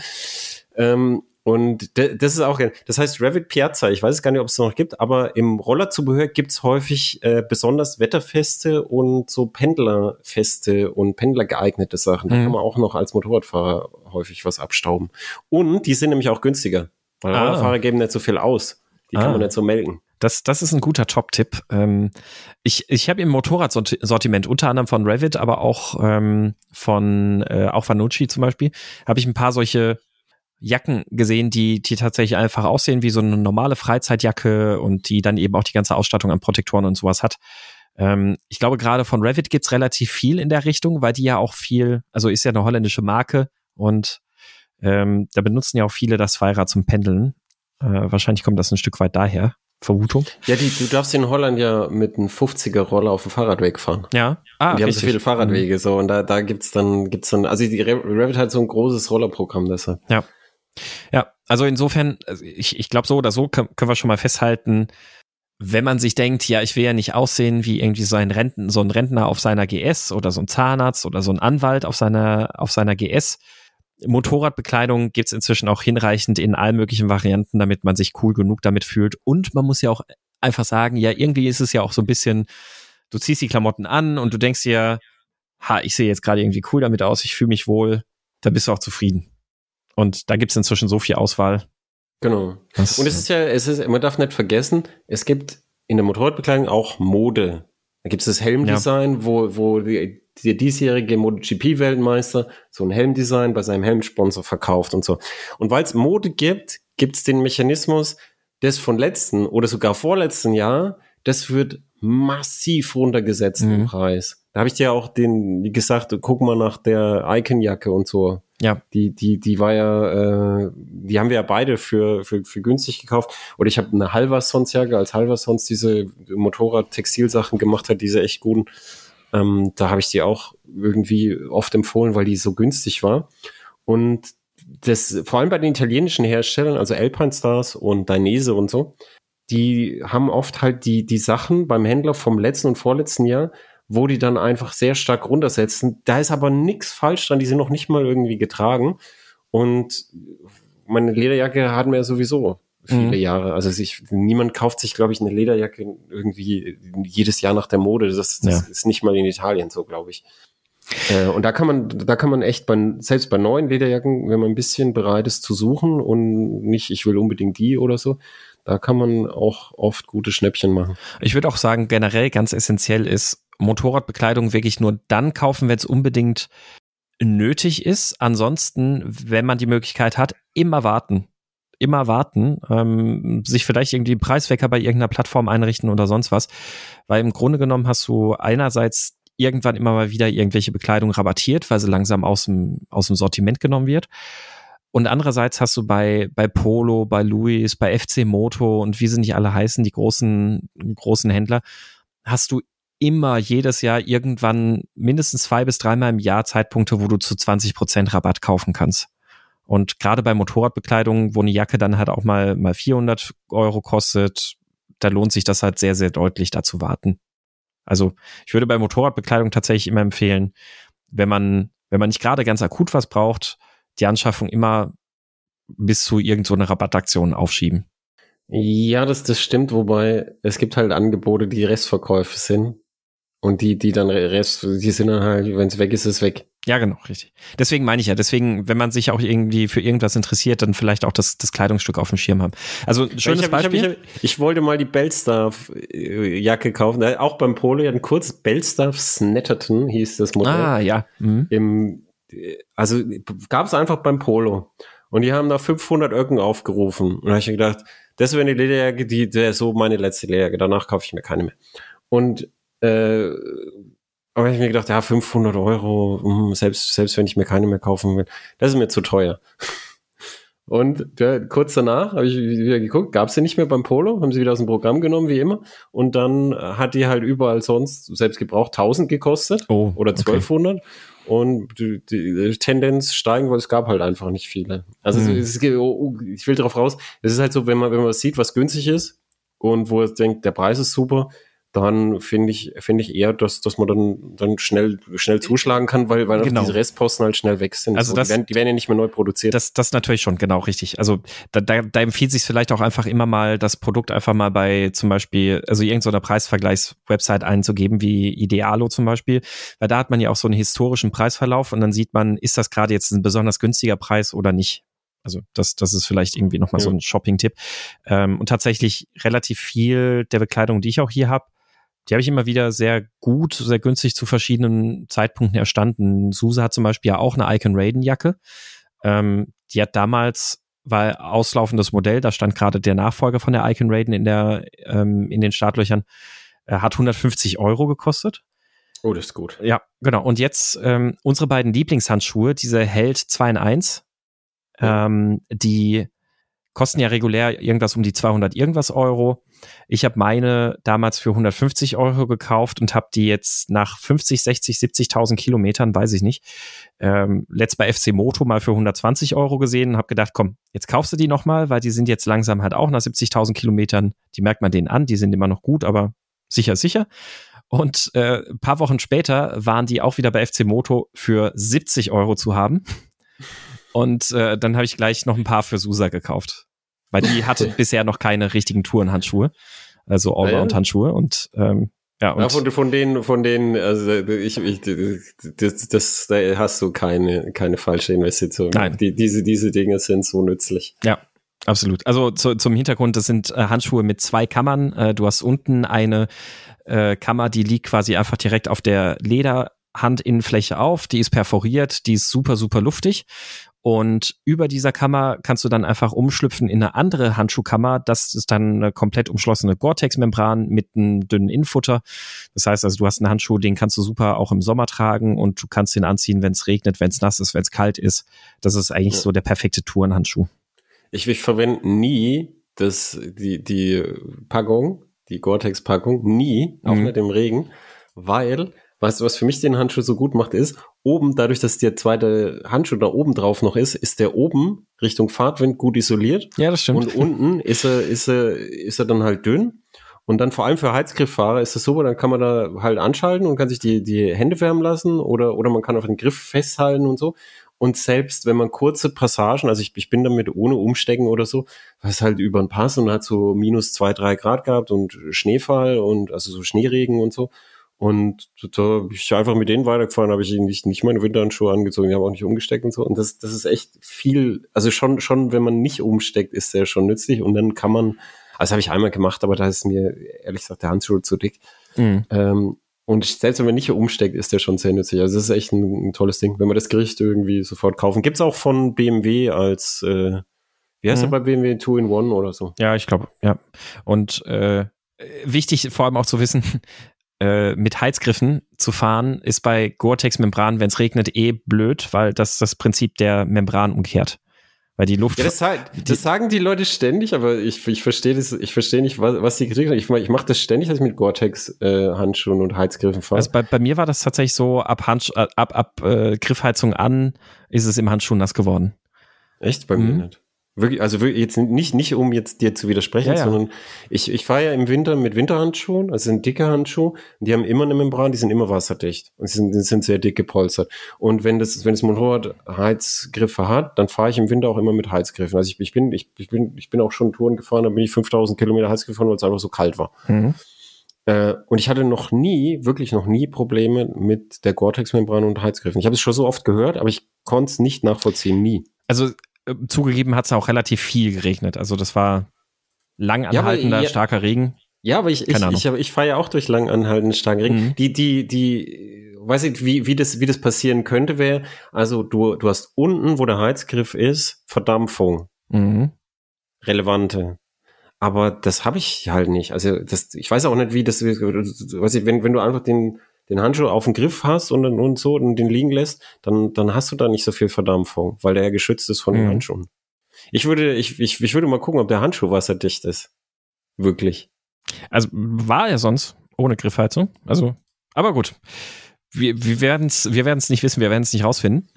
Ähm, und das ist auch, das heißt Revit Piazza, ich weiß es gar nicht, ob es noch gibt, aber im Rollerzubehör gibt es häufig äh, besonders wetterfeste und so Pendlerfeste und pendlergeeignete Sachen. Da mhm. kann man auch noch als Motorradfahrer häufig was abstauben. Und die sind nämlich auch günstiger, weil ah. Rollerfahrer geben nicht so viel aus. Die ah. kann man nicht so melken. Das, das ist ein guter Top-Tipp. Ähm, ich ich habe im Motorradsortiment unter anderem von Revit, aber auch ähm, von äh, auch Vanucci zum Beispiel, habe ich ein paar solche Jacken gesehen, die, die tatsächlich einfach aussehen wie so eine normale Freizeitjacke und die dann eben auch die ganze Ausstattung an Protektoren und sowas hat. Ähm, ich glaube, gerade von Revit gibt's relativ viel in der Richtung, weil die ja auch viel, also ist ja eine holländische Marke und ähm, da benutzen ja auch viele das Fahrrad zum Pendeln. Äh, wahrscheinlich kommt das ein Stück weit daher. Vermutung. Ja, die, du darfst in Holland ja mit einem 50er Roller auf dem Fahrradweg fahren. Ja. Ah, und die richtig. haben so viele Fahrradwege mhm. so und da, da gibt's dann, gibt's dann, also die Revit hat so ein großes Rollerprogramm deshalb. Ja. Ja, also insofern, also ich, ich glaube so oder so können, wir schon mal festhalten, wenn man sich denkt, ja, ich will ja nicht aussehen wie irgendwie so ein, Renten, so ein Rentner auf seiner GS oder so ein Zahnarzt oder so ein Anwalt auf seiner, auf seiner GS. Motorradbekleidung gibt's inzwischen auch hinreichend in allen möglichen Varianten, damit man sich cool genug damit fühlt. Und man muss ja auch einfach sagen, ja, irgendwie ist es ja auch so ein bisschen, du ziehst die Klamotten an und du denkst dir, ha, ich sehe jetzt gerade irgendwie cool damit aus, ich fühle mich wohl, da bist du auch zufrieden. Und da gibt's inzwischen so viel Auswahl. Genau. Das, und es ist ja, es ist, man darf nicht vergessen, es gibt in der Motorradbekleidung auch Mode. Da gibt es das Helmdesign, ja. wo, wo die, der diesjährige MotoGP-Weltmeister so ein Helmdesign bei seinem Helmsponsor verkauft und so. Und weil es Mode gibt, gibt es den Mechanismus, das von letzten oder sogar vorletzten Jahr, das wird massiv runtergesetzt mhm. im Preis. Da habe ich dir auch den, wie gesagt, guck mal nach der Icon-Jacke und so. Ja. Die, die, die war ja, äh, die haben wir ja beide für, für, für günstig gekauft. Oder ich habe eine Halversons-Jacke, als Halversons diese Motorrad-Textilsachen gemacht hat, diese echt guten. Ähm, da habe ich die auch irgendwie oft empfohlen, weil die so günstig war. Und das, vor allem bei den italienischen Herstellern, also Alpine Stars und Dainese und so, die haben oft halt die, die Sachen beim Händler vom letzten und vorletzten Jahr wo die dann einfach sehr stark runtersetzen. Da ist aber nichts falsch dran, die sind noch nicht mal irgendwie getragen. Und meine Lederjacke hatten wir ja sowieso viele mhm. Jahre. Also sich, niemand kauft sich, glaube ich, eine Lederjacke irgendwie jedes Jahr nach der Mode. Das, das ja. ist nicht mal in Italien so, glaube ich. Äh, und da kann man, da kann man echt bei, selbst bei neuen Lederjacken, wenn man ein bisschen bereit ist zu suchen und nicht, ich will unbedingt die oder so, da kann man auch oft gute Schnäppchen machen. Ich würde auch sagen, generell ganz essentiell ist, Motorradbekleidung wirklich nur dann kaufen, wenn es unbedingt nötig ist. Ansonsten, wenn man die Möglichkeit hat, immer warten. Immer warten, ähm, sich vielleicht irgendwie einen Preiswecker bei irgendeiner Plattform einrichten oder sonst was. Weil im Grunde genommen hast du einerseits irgendwann immer mal wieder irgendwelche Bekleidung rabattiert, weil sie langsam aus dem, aus dem Sortiment genommen wird. Und andererseits hast du bei, bei Polo, bei Louis, bei FC Moto und wie sie nicht alle heißen, die großen, großen Händler, hast du immer jedes Jahr irgendwann mindestens zwei bis dreimal im Jahr Zeitpunkte, wo du zu 20 Prozent Rabatt kaufen kannst. Und gerade bei Motorradbekleidung, wo eine Jacke dann halt auch mal, mal 400 Euro kostet, da lohnt sich das halt sehr, sehr deutlich, da zu warten. Also ich würde bei Motorradbekleidung tatsächlich immer empfehlen, wenn man, wenn man nicht gerade ganz akut was braucht, die Anschaffung immer bis zu irgendeiner so Rabattaktion aufschieben. Ja, das, das stimmt, wobei es gibt halt Angebote, die Restverkäufe sind. Und die, die dann Rest, die sind dann halt, wenn es weg ist, ist es weg. Ja, genau, richtig. Deswegen meine ich ja, deswegen, wenn man sich auch irgendwie für irgendwas interessiert, dann vielleicht auch das, das Kleidungsstück auf dem Schirm haben. Also schönes ich hab, Beispiel. Ich, hab, ich, hab, ich, wollte mal die Bellstaff-Jacke kaufen. Auch beim Polo, ja, kurz Bellstaff Snetterton hieß das Modell. Ah, ja. Mhm. Im, also gab es einfach beim Polo. Und die haben da 500 Öcken aufgerufen. Und da habe ich gedacht, das wäre eine Lederjacke, die, wäre so meine letzte Lederjacke. Danach kaufe ich mir keine mehr. Und äh, aber ich mir gedacht, ja, 500 Euro, hm, selbst, selbst wenn ich mir keine mehr kaufen will, das ist mir zu teuer. Und ja, kurz danach habe ich wieder geguckt, gab es sie nicht mehr beim Polo, haben sie wieder aus dem Programm genommen, wie immer. Und dann hat die halt überall sonst, selbst gebraucht, 1000 gekostet oh, oder 1200. Okay. Und die, die, Tendenz steigen, weil es gab halt einfach nicht viele. Also hm. es, es, oh, ich will darauf raus, es ist halt so, wenn man, wenn man sieht, was günstig ist und wo es denkt, der Preis ist super, dann finde ich, finde ich eher, dass, dass man dann, dann schnell, schnell zuschlagen kann, weil, weil genau. diese Restposten halt schnell weg sind. Also so, das, die, werden, die werden ja nicht mehr neu produziert. Das, das natürlich schon, genau, richtig. Also da, da, da empfiehlt sich vielleicht auch einfach immer mal das Produkt einfach mal bei zum Beispiel, also irgendeiner Preisvergleichswebsite einzugeben, wie Idealo zum Beispiel, weil da hat man ja auch so einen historischen Preisverlauf und dann sieht man, ist das gerade jetzt ein besonders günstiger Preis oder nicht. Also das, das ist vielleicht irgendwie nochmal ja. so ein Shopping-Tipp. Ähm, und tatsächlich relativ viel der Bekleidung, die ich auch hier habe, die habe ich immer wieder sehr gut, sehr günstig zu verschiedenen Zeitpunkten erstanden. Suse hat zum Beispiel ja auch eine Icon Raiden Jacke. Ähm, die hat damals, war auslaufendes Modell, da stand gerade der Nachfolger von der Icon Raiden in der, ähm, in den Startlöchern, äh, hat 150 Euro gekostet. Oh, das ist gut. Ja, genau. Und jetzt ähm, unsere beiden Lieblingshandschuhe, diese Held 2 in 1, ähm, die kosten ja regulär irgendwas um die 200 irgendwas Euro. Ich habe meine damals für 150 Euro gekauft und habe die jetzt nach 50, 60, 70.000 Kilometern, weiß ich nicht, ähm, letzt bei FC Moto mal für 120 Euro gesehen und habe gedacht, komm, jetzt kaufst du die nochmal, weil die sind jetzt langsam halt auch nach 70.000 Kilometern, die merkt man denen an, die sind immer noch gut, aber sicher, sicher. Und äh, paar Wochen später waren die auch wieder bei FC Moto für 70 Euro zu haben. Und äh, dann habe ich gleich noch ein paar für Susa gekauft. Weil die hatte bisher noch keine richtigen Tourenhandschuhe. Also Allround-Handschuhe. Und ähm, ja, und ja, von, von denen, von denen, also ich, ich das, das, da hast du keine, keine falsche Investition. Nein. Die, diese, diese Dinge sind so nützlich. Ja, absolut. Also zu, zum Hintergrund, das sind äh, Handschuhe mit zwei Kammern. Äh, du hast unten eine äh, Kammer, die liegt quasi einfach direkt auf der Lederhandinnenfläche auf. Die ist perforiert, die ist super, super luftig. Und über dieser Kammer kannst du dann einfach umschlüpfen in eine andere Handschuhkammer. Das ist dann eine komplett umschlossene Gore-Tex-Membran mit einem dünnen Innenfutter. Das heißt also, du hast einen Handschuh, den kannst du super auch im Sommer tragen und du kannst den anziehen, wenn es regnet, wenn es nass ist, wenn es kalt ist. Das ist eigentlich ja. so der perfekte Tourenhandschuh. Ich, ich verwende nie das, die, die Packung, die Gore-Tex-Packung, nie, auch mhm. nicht im Regen, weil Weißt du, was für mich den Handschuh so gut macht, ist, oben, dadurch, dass der zweite Handschuh da oben drauf noch ist, ist der oben Richtung Fahrtwind gut isoliert. Ja, das stimmt. Und unten ist er, ist er, ist er dann halt dünn. Und dann vor allem für Heizgrifffahrer ist das super, dann kann man da halt anschalten und kann sich die, die Hände wärmen lassen oder, oder man kann auf den Griff festhalten und so. Und selbst wenn man kurze Passagen, also ich, ich bin damit ohne Umstecken oder so, was halt über den Pass und hat so minus zwei, drei Grad gehabt und Schneefall und also so Schneeregen und so. Und da bin ich einfach mit denen weitergefahren, habe ich nicht, nicht meine Winterhandschuhe angezogen, die haben auch nicht umgesteckt und so. Und das, das ist echt viel, also schon, schon, wenn man nicht umsteckt, ist der schon nützlich. Und dann kann man, also habe ich einmal gemacht, aber da ist mir ehrlich gesagt der Handschuh zu dick. Mhm. Ähm, und selbst wenn man nicht umsteckt, ist der schon sehr nützlich. Also das ist echt ein, ein tolles Ding, wenn man das Gericht irgendwie sofort kaufen. Gibt's auch von BMW als, äh, wie heißt mhm. der bei BMW? Two-in-One oder so? Ja, ich glaube, ja. Und äh, wichtig vor allem auch zu wissen, äh, mit Heizgriffen zu fahren, ist bei Gore-Tex-Membran, wenn es regnet, eh blöd, weil das das Prinzip der Membran umkehrt. Weil die Luft. Ja, das, das sagen die Leute ständig, aber ich, ich verstehe das, ich verstehe nicht, was, was die Kritik Ich, ich mache das ständig, dass ich mit Gore-Tex-Handschuhen äh, und Heizgriffen fahre. Also bei, bei mir war das tatsächlich so, ab, Handsch ab, ab äh, Griffheizung an ist es im Handschuh nass geworden. Echt? Bei mhm. mir nicht. Wirklich, also wirklich jetzt nicht, nicht um jetzt dir zu widersprechen, ja, ja. sondern ich, ich fahre ja im Winter mit Winterhandschuhen, also sind dicke Handschuhe, die haben immer eine Membran, die sind immer wasserdicht und sie sind, die sind sehr dick gepolstert. Und wenn das, wenn das Motorrad Heizgriffe hat, dann fahre ich im Winter auch immer mit Heizgriffen. Also ich, ich bin, ich, ich bin, ich bin auch schon Touren gefahren, da bin ich 5000 Kilometer Heizgriff gefahren, weil es einfach so kalt war. Mhm. Äh, und ich hatte noch nie, wirklich noch nie Probleme mit der Gore-Tex-Membran und Heizgriffen. Ich habe es schon so oft gehört, aber ich konnte es nicht nachvollziehen, nie. Also äh, zugegeben hat es auch relativ viel geregnet. Also das war lang anhaltender, ja, ja, starker Regen. Ja, aber ich, ich, ich, ich, fahre ja auch durch lang anhaltenden starken Regen. Mhm. Die, die, die, weiß ich, wie, wie das, wie das passieren könnte, wäre, also du, du hast unten, wo der Heizgriff ist, Verdampfung. Mhm. Relevante. Aber das habe ich halt nicht. Also das, ich weiß auch nicht, wie das, weiß ich, wenn, wenn du einfach den, den Handschuh auf dem Griff hast und, und so und den liegen lässt, dann, dann hast du da nicht so viel Verdampfung, weil der ja geschützt ist von mhm. den Handschuhen. Ich würde, ich, ich, ich würde mal gucken, ob der Handschuh wasserdicht ist. Wirklich. Also war er sonst ohne Griffheizung. Also, aber gut wir, wir werden es wir werden's nicht wissen, wir werden es nicht rausfinden.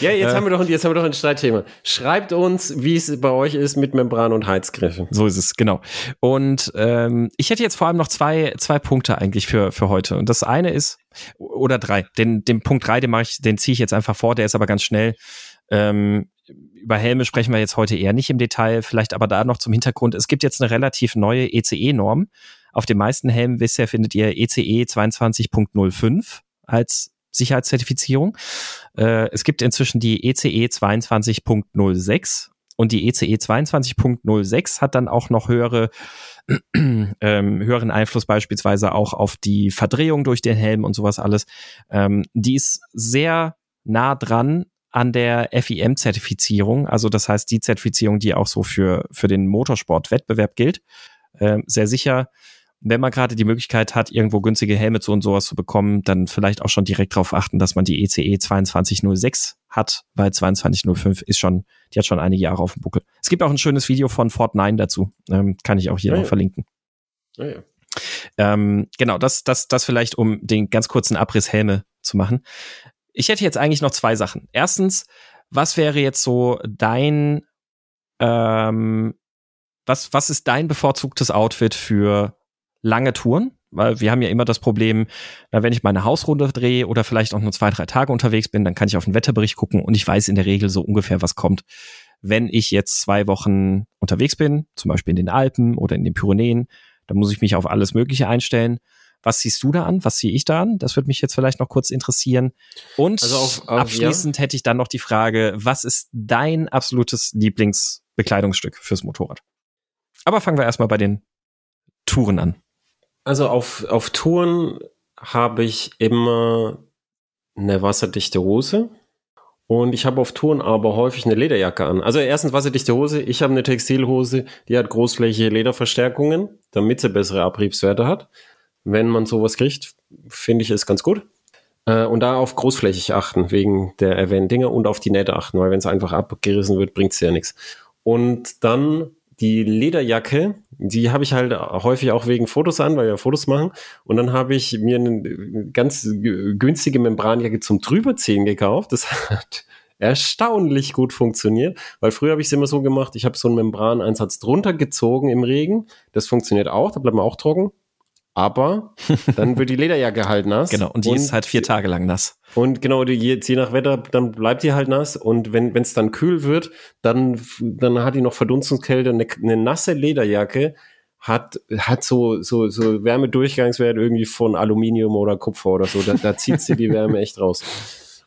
Ja, jetzt, äh, haben wir doch, jetzt haben wir doch ein Streitthema. Schreibt uns, wie es bei euch ist mit Membran und Heizgriffen. So ist es, genau. Und ähm, ich hätte jetzt vor allem noch zwei, zwei Punkte eigentlich für, für heute. Und das eine ist, oder drei. Den, den Punkt drei, den mache ich, den ziehe ich jetzt einfach vor, der ist aber ganz schnell. Ähm, über Helme sprechen wir jetzt heute eher nicht im Detail, vielleicht aber da noch zum Hintergrund. Es gibt jetzt eine relativ neue ECE-Norm. Auf den meisten Helmen bisher findet ihr ECE 22.05 als Sicherheitszertifizierung. Äh, es gibt inzwischen die e ECE 22.06 und die e ECE 22.06 hat dann auch noch höhere ähm, höheren Einfluss beispielsweise auch auf die Verdrehung durch den Helm und sowas alles. Ähm, die ist sehr nah dran an der FIM-Zertifizierung, also das heißt die Zertifizierung, die auch so für, für den Motorsport-Wettbewerb gilt. Ähm, sehr sicher wenn man gerade die Möglichkeit hat, irgendwo günstige Helme zu und sowas zu bekommen, dann vielleicht auch schon direkt darauf achten, dass man die ECE 2206 hat, weil 2205 ist schon, die hat schon einige Jahre auf dem Buckel. Es gibt auch ein schönes Video von Fort9 dazu, ähm, kann ich auch hier ja, noch verlinken. Ja, ja. Ähm, genau, das, das, das vielleicht, um den ganz kurzen Abriss Helme zu machen. Ich hätte jetzt eigentlich noch zwei Sachen. Erstens, was wäre jetzt so dein, ähm, was, was ist dein bevorzugtes Outfit für lange Touren? Weil wir haben ja immer das Problem, wenn ich meine Hausrunde drehe oder vielleicht auch nur zwei, drei Tage unterwegs bin, dann kann ich auf den Wetterbericht gucken und ich weiß in der Regel so ungefähr, was kommt. Wenn ich jetzt zwei Wochen unterwegs bin, zum Beispiel in den Alpen oder in den Pyrenäen, dann muss ich mich auf alles Mögliche einstellen. Was siehst du da an? Was sehe ich da an? Das würde mich jetzt vielleicht noch kurz interessieren. Und also auf, auf, abschließend ja. hätte ich dann noch die Frage, was ist dein absolutes Lieblingsbekleidungsstück fürs Motorrad? Aber fangen wir erstmal bei den Touren an. Also auf, auf Touren habe ich immer eine wasserdichte Hose. Und ich habe auf Touren aber häufig eine Lederjacke an. Also erstens wasserdichte Hose. Ich habe eine Textilhose, die hat großflächige Lederverstärkungen, damit sie bessere Abriebswerte hat. Wenn man sowas kriegt, finde ich es ganz gut. Äh, und da auf großflächig achten, wegen der erwähnten Dinge und auf die Nähte achten, weil wenn es einfach abgerissen wird, bringt es ja nichts. Und dann die Lederjacke, die habe ich halt häufig auch wegen Fotos an, weil wir Fotos machen. Und dann habe ich mir eine ganz günstige Membranjacke zum Drüberziehen gekauft. Das hat erstaunlich gut funktioniert, weil früher habe ich es immer so gemacht, ich habe so einen Membraneinsatz drunter gezogen im Regen. Das funktioniert auch, da bleibt man auch trocken aber dann wird die Lederjacke halt nass. Genau, und die und, ist halt vier Tage lang nass. Und genau, die, je, je nach Wetter, dann bleibt die halt nass. Und wenn es dann kühl wird, dann, dann hat die noch Verdunstungskälte. Eine, eine nasse Lederjacke hat, hat so, so, so Wärmedurchgangswert irgendwie von Aluminium oder Kupfer oder so. Da, da zieht sie die Wärme echt raus.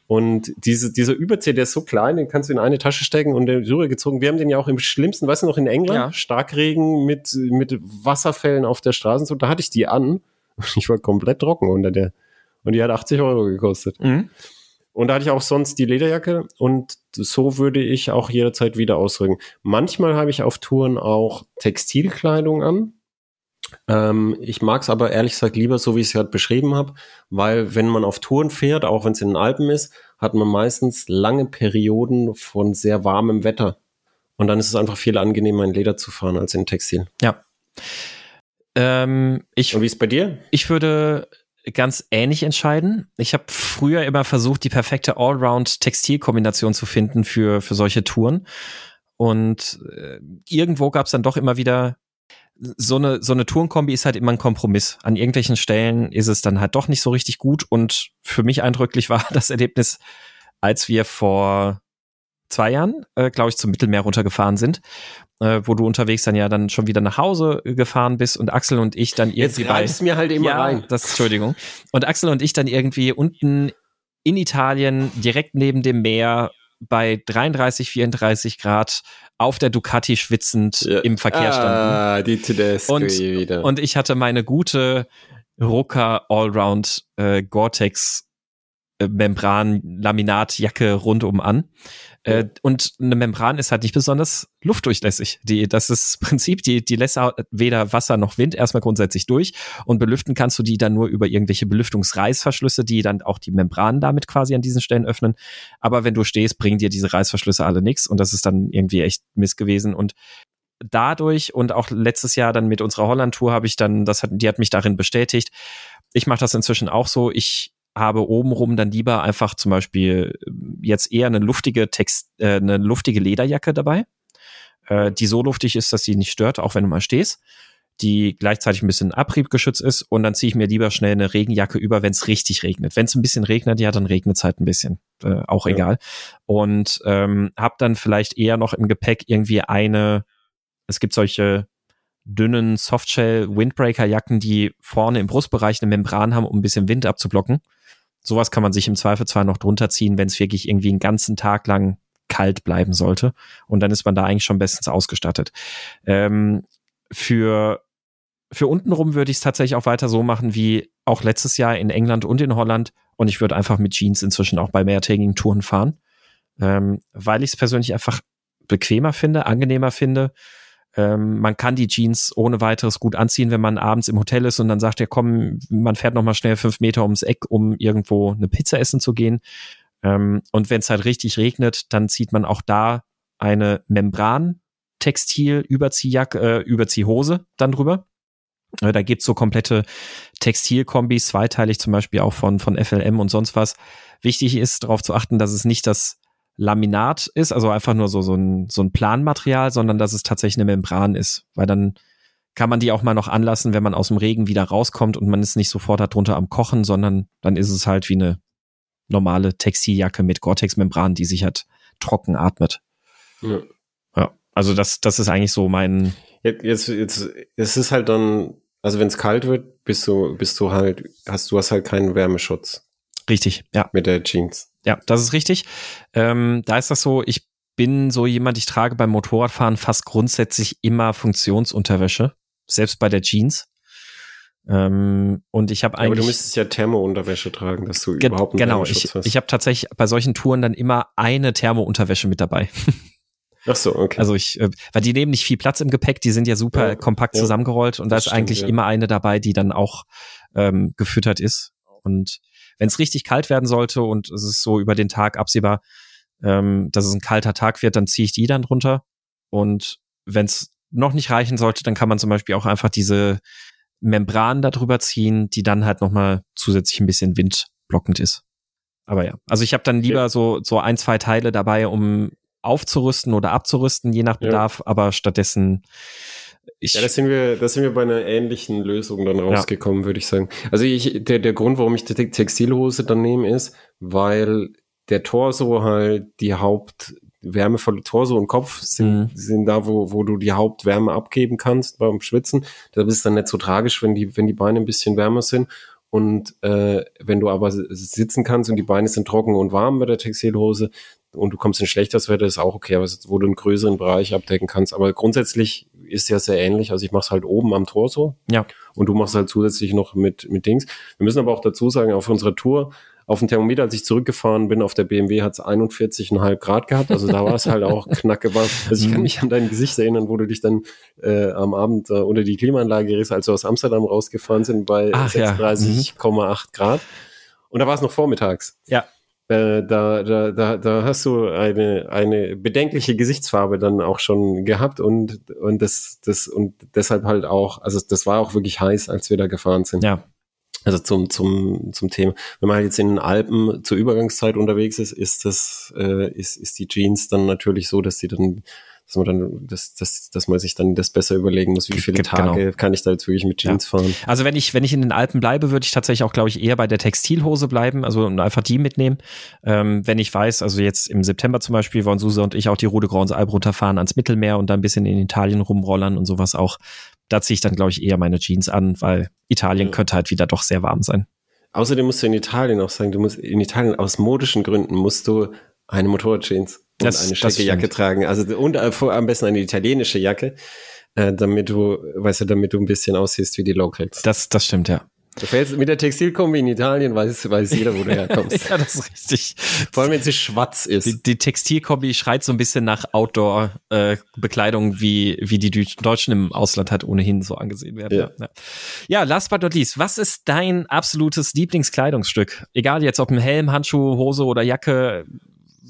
Und diese, dieser Überzieher, der ist so klein, den kannst du in eine Tasche stecken und der rübergezogen. Wir haben den ja auch im schlimmsten, weißt du noch, in England, ja. Starkregen mit, mit Wasserfällen auf der Straße. So, da hatte ich die an und ich war komplett trocken unter der. Und die hat 80 Euro gekostet. Mhm. Und da hatte ich auch sonst die Lederjacke und so würde ich auch jederzeit wieder ausrücken. Manchmal habe ich auf Touren auch Textilkleidung an. Ähm, ich mag es aber ehrlich gesagt lieber, so wie ich es gerade beschrieben habe, weil wenn man auf Touren fährt, auch wenn es in den Alpen ist, hat man meistens lange Perioden von sehr warmem Wetter. Und dann ist es einfach viel angenehmer, in Leder zu fahren als in Textil. Ja. Ähm, ich, Und wie ist bei dir? Ich würde ganz ähnlich entscheiden. Ich habe früher immer versucht, die perfekte Allround-Textilkombination zu finden für, für solche Touren. Und äh, irgendwo gab es dann doch immer wieder so eine, so eine Tourenkombi ist halt immer ein Kompromiss. An irgendwelchen Stellen ist es dann halt doch nicht so richtig gut. Und für mich eindrücklich war das Erlebnis, als wir vor zwei Jahren, äh, glaube ich, zum Mittelmeer runtergefahren sind, äh, wo du unterwegs dann ja dann schon wieder nach Hause gefahren bist und Axel und ich dann irgendwie Jetzt bei. mir halt immer ja, rein. Das, Entschuldigung. Und Axel und ich dann irgendwie unten in Italien, direkt neben dem Meer, bei 33, 34 Grad auf der Ducati schwitzend ja. im Verkehr standen. Ah, die Tedesco und, wieder. Und ich hatte meine gute Rucker Allround äh, Gore-Tex Membran-Laminatjacke rundum an. Äh, und eine Membran ist halt nicht besonders luftdurchlässig. Die, das ist das Prinzip, die, die lässt weder Wasser noch Wind erstmal grundsätzlich durch. Und belüften kannst du die dann nur über irgendwelche Belüftungsreißverschlüsse, die dann auch die Membran damit quasi an diesen Stellen öffnen. Aber wenn du stehst, bringen dir diese Reißverschlüsse alle nichts. Und das ist dann irgendwie echt Mist gewesen. Und dadurch und auch letztes Jahr dann mit unserer Holland-Tour habe ich dann, das hat, die hat mich darin bestätigt. Ich mache das inzwischen auch so. Ich habe obenrum dann lieber einfach zum Beispiel äh, jetzt eher eine luftige Text, äh, eine luftige Lederjacke dabei, äh, die so luftig ist, dass sie nicht stört, auch wenn du mal stehst, die gleichzeitig ein bisschen abriebgeschützt ist und dann ziehe ich mir lieber schnell eine Regenjacke über, wenn es richtig regnet. Wenn es ein bisschen regnet, ja, dann regnet es halt ein bisschen, äh, auch ja. egal. Und ähm, habe dann vielleicht eher noch im Gepäck irgendwie eine, es gibt solche dünnen Softshell Windbreaker Jacken, die vorne im Brustbereich eine Membran haben, um ein bisschen Wind abzublocken sowas kann man sich im Zweifelsfall noch drunter ziehen, wenn es wirklich irgendwie einen ganzen Tag lang kalt bleiben sollte. Und dann ist man da eigentlich schon bestens ausgestattet. Ähm, für, für untenrum würde ich es tatsächlich auch weiter so machen wie auch letztes Jahr in England und in Holland. Und ich würde einfach mit Jeans inzwischen auch bei mehrtägigen Touren fahren, ähm, weil ich es persönlich einfach bequemer finde, angenehmer finde ähm, man kann die Jeans ohne weiteres gut anziehen, wenn man abends im Hotel ist und dann sagt er, komm, man fährt noch mal schnell fünf Meter ums Eck, um irgendwo eine Pizza essen zu gehen. Ähm, und wenn es halt richtig regnet, dann zieht man auch da eine Membran Textil Überziehjacke, äh, Überziehhose dann drüber. Äh, da gibt's so komplette Textilkombis, zweiteilig zum Beispiel auch von, von FLM und sonst was. Wichtig ist darauf zu achten, dass es nicht das Laminat ist, also einfach nur so, so, ein, so ein Planmaterial, sondern dass es tatsächlich eine Membran ist, weil dann kann man die auch mal noch anlassen, wenn man aus dem Regen wieder rauskommt und man ist nicht sofort darunter am Kochen, sondern dann ist es halt wie eine normale Textiljacke mit Gore-Tex-Membran, die sich halt trocken atmet. Ja. ja. Also das, das ist eigentlich so mein. Jetzt, jetzt, es ist halt dann, also wenn es kalt wird, bist du, bist du halt, hast du hast halt keinen Wärmeschutz. Richtig, ja. Mit der Jeans. Ja, das ist richtig. Ähm, da ist das so, ich bin so jemand, ich trage beim Motorradfahren fast grundsätzlich immer Funktionsunterwäsche, selbst bei der Jeans. Ähm, und ich habe eigentlich. aber du müsstest ja Thermounterwäsche tragen, dass du überhaupt einen Genau, ich, hast. ich habe tatsächlich bei solchen Touren dann immer eine Thermounterwäsche mit dabei. Ach so, okay. Also ich, äh, weil die nehmen nicht viel Platz im Gepäck, die sind ja super ja, kompakt ja, zusammengerollt und da ist stimmt, eigentlich ja. immer eine dabei, die dann auch ähm, gefüttert ist. Und wenn es richtig kalt werden sollte und es ist so über den Tag absehbar, ähm, dass es ein kalter Tag wird, dann ziehe ich die dann drunter. Und wenn es noch nicht reichen sollte, dann kann man zum Beispiel auch einfach diese Membran darüber ziehen, die dann halt nochmal zusätzlich ein bisschen windblockend ist. Aber ja, also ich habe dann lieber so, so ein, zwei Teile dabei, um aufzurüsten oder abzurüsten, je nach Bedarf, ja. aber stattdessen ich ja, da sind wir, da sind wir bei einer ähnlichen Lösung dann rausgekommen, ja. würde ich sagen. Also ich, der, der Grund, warum ich die Textilhose dann nehme, ist, weil der Torso halt die Haupt, wärmevolle Torso und Kopf sind, mhm. sind da, wo, wo du die Hauptwärme abgeben kannst beim Schwitzen. Da ist es dann nicht so tragisch, wenn die, wenn die Beine ein bisschen wärmer sind. Und äh, wenn du aber sitzen kannst und die Beine sind trocken und warm bei der Textilhose und du kommst in schlechtes Wetter, ist auch okay, aber wo du einen größeren Bereich abdecken kannst. Aber grundsätzlich ist ja sehr ähnlich. Also ich mache es halt oben am Torso. Ja. Und du machst halt zusätzlich noch mit, mit Dings. Wir müssen aber auch dazu sagen, auf unserer Tour auf dem Thermometer, als ich zurückgefahren bin auf der BMW, hat es 41,5 Grad gehabt. Also da war es halt auch knacke warm. Also ich kann mhm. mich an dein Gesicht erinnern, wo du dich dann äh, am Abend äh, unter die Klimaanlage riss, als wir aus Amsterdam rausgefahren sind bei 36,8 ja. mhm. Grad. Und da war es noch vormittags. Ja. Äh, da, da, da, da hast du eine, eine bedenkliche Gesichtsfarbe dann auch schon gehabt und, und das, das, und deshalb halt auch, also das war auch wirklich heiß, als wir da gefahren sind. Ja. Also zum, zum, zum Thema. Wenn man halt jetzt in den Alpen zur Übergangszeit unterwegs ist, ist das, äh, ist, ist die Jeans dann natürlich so, dass die dann dass man dann, dass, dass, dass man sich dann das besser überlegen muss, wie viele Tage genau. kann ich da jetzt wirklich mit Jeans ja. fahren. Also wenn ich, wenn ich in den Alpen bleibe, würde ich tatsächlich auch, glaube ich, eher bei der Textilhose bleiben, also einfach die mitnehmen. Ähm, wenn ich weiß, also jetzt im September zum Beispiel wollen Susa und ich auch die Rode Grande Alp runterfahren ans Mittelmeer und dann ein bisschen in Italien rumrollern und sowas auch. Da ziehe ich dann, glaube ich, eher meine Jeans an, weil Italien ja. könnte halt wieder doch sehr warm sein. Außerdem musst du in Italien auch sagen, du musst in Italien aus modischen Gründen musst du eine Motorradjeans und das, eine schicke Jacke tragen. Also und äh, am besten eine italienische Jacke, äh, damit du, weißt du, damit du ein bisschen aussiehst wie die Locals. Das, das stimmt, ja. Du fällst mit der Textilkombi in Italien, weiß, weiß jeder, wo du herkommst. ja, das ist richtig. Vor allem, wenn sie schwarz ist. Die, die Textilkombi schreit so ein bisschen nach Outdoor-Bekleidung, äh, wie, wie die Deutschen im Ausland halt ohnehin so angesehen werden. Ja. ja. ja, last but not least, was ist dein absolutes Lieblingskleidungsstück? Egal jetzt ob ein Helm, Handschuh, Hose oder Jacke,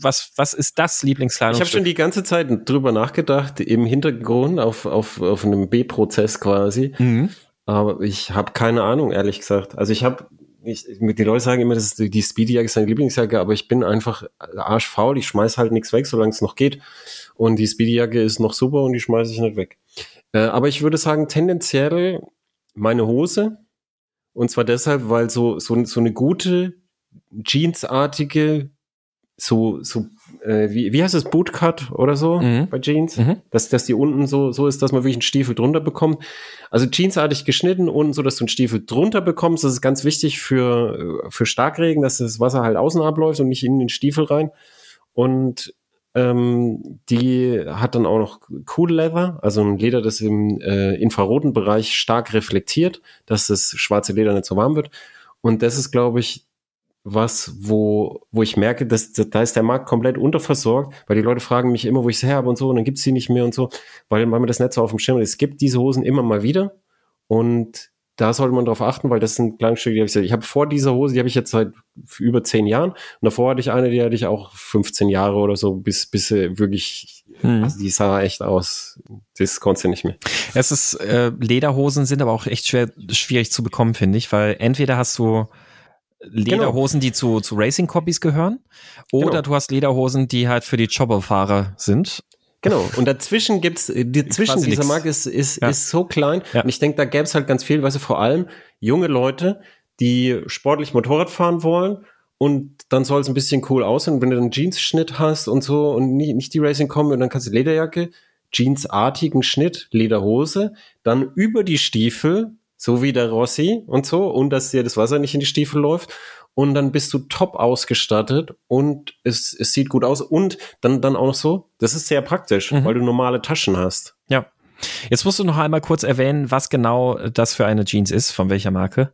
was, was ist das Lieblingskleidungsstück? Ich habe schon die ganze Zeit drüber nachgedacht, im Hintergrund auf, auf, auf einem B-Prozess quasi. Mhm. Aber ich habe keine Ahnung, ehrlich gesagt. Also ich habe, ich, die Leute sagen immer, dass die Speedy-Jacke ist seine Lieblingsjacke, aber ich bin einfach arschfaul. Ich schmeiß halt nichts weg, solange es noch geht. Und die Speedy-Jacke ist noch super und die schmeiße ich nicht weg. Äh, aber ich würde sagen, tendenziell meine Hose. Und zwar deshalb, weil so, so, so eine gute, jeansartige, so, so, äh, wie, wie heißt es, Bootcut oder so mhm. bei Jeans? Mhm. Dass, dass die unten so, so ist, dass man wirklich einen Stiefel drunter bekommt. Also jeansartig geschnitten, unten so, dass du einen Stiefel drunter bekommst. Das ist ganz wichtig für, für Starkregen, dass das Wasser halt außen abläuft und nicht in den Stiefel rein. Und ähm, die hat dann auch noch Cool Leather, also ein Leder, das im äh, infraroten Bereich stark reflektiert, dass das schwarze Leder nicht so warm wird. Und das ist, glaube ich, was, wo, wo ich merke, dass, da ist der Markt komplett unterversorgt, weil die Leute fragen mich immer, wo ich sie her habe und so, und dann gibt's sie nicht mehr und so, weil, weil man das nicht so auf dem Schirm hat. Es gibt diese Hosen immer mal wieder und da sollte man drauf achten, weil das sind Kleidungsstücke, die habe ich Ich habe vor dieser Hose, die habe ich jetzt seit über zehn Jahren und davor hatte ich eine, die hatte ich auch 15 Jahre oder so, bis, bis sie wirklich Mhm. Also die sah echt aus. Das konntest du nicht mehr. Es ist, äh, Lederhosen sind aber auch echt schwer, schwierig zu bekommen, finde ich, weil entweder hast du Lederhosen, genau. die zu, zu Racing-Copies gehören, oder genau. du hast Lederhosen, die halt für die Jobberfahrer sind. Genau, und dazwischen gibt's, äh, die, zwischen dieser Marke ist, ist, ja. ist so klein. Ja. Und ich denke, da gäbe es halt ganz viel, weißt du, vor allem junge Leute, die sportlich Motorrad fahren wollen und dann soll es ein bisschen cool aussehen. Wenn du einen Jeans-Schnitt hast und so und nicht, nicht die Racing kommen und dann kannst du Lederjacke, Jeansartigen Schnitt, Lederhose, dann über die Stiefel, so wie der Rossi und so, und dass dir das Wasser nicht in die Stiefel läuft. Und dann bist du top ausgestattet und es, es sieht gut aus. Und dann, dann auch noch so, das ist sehr praktisch, mhm. weil du normale Taschen hast. Ja. Jetzt musst du noch einmal kurz erwähnen, was genau das für eine Jeans ist, von welcher Marke.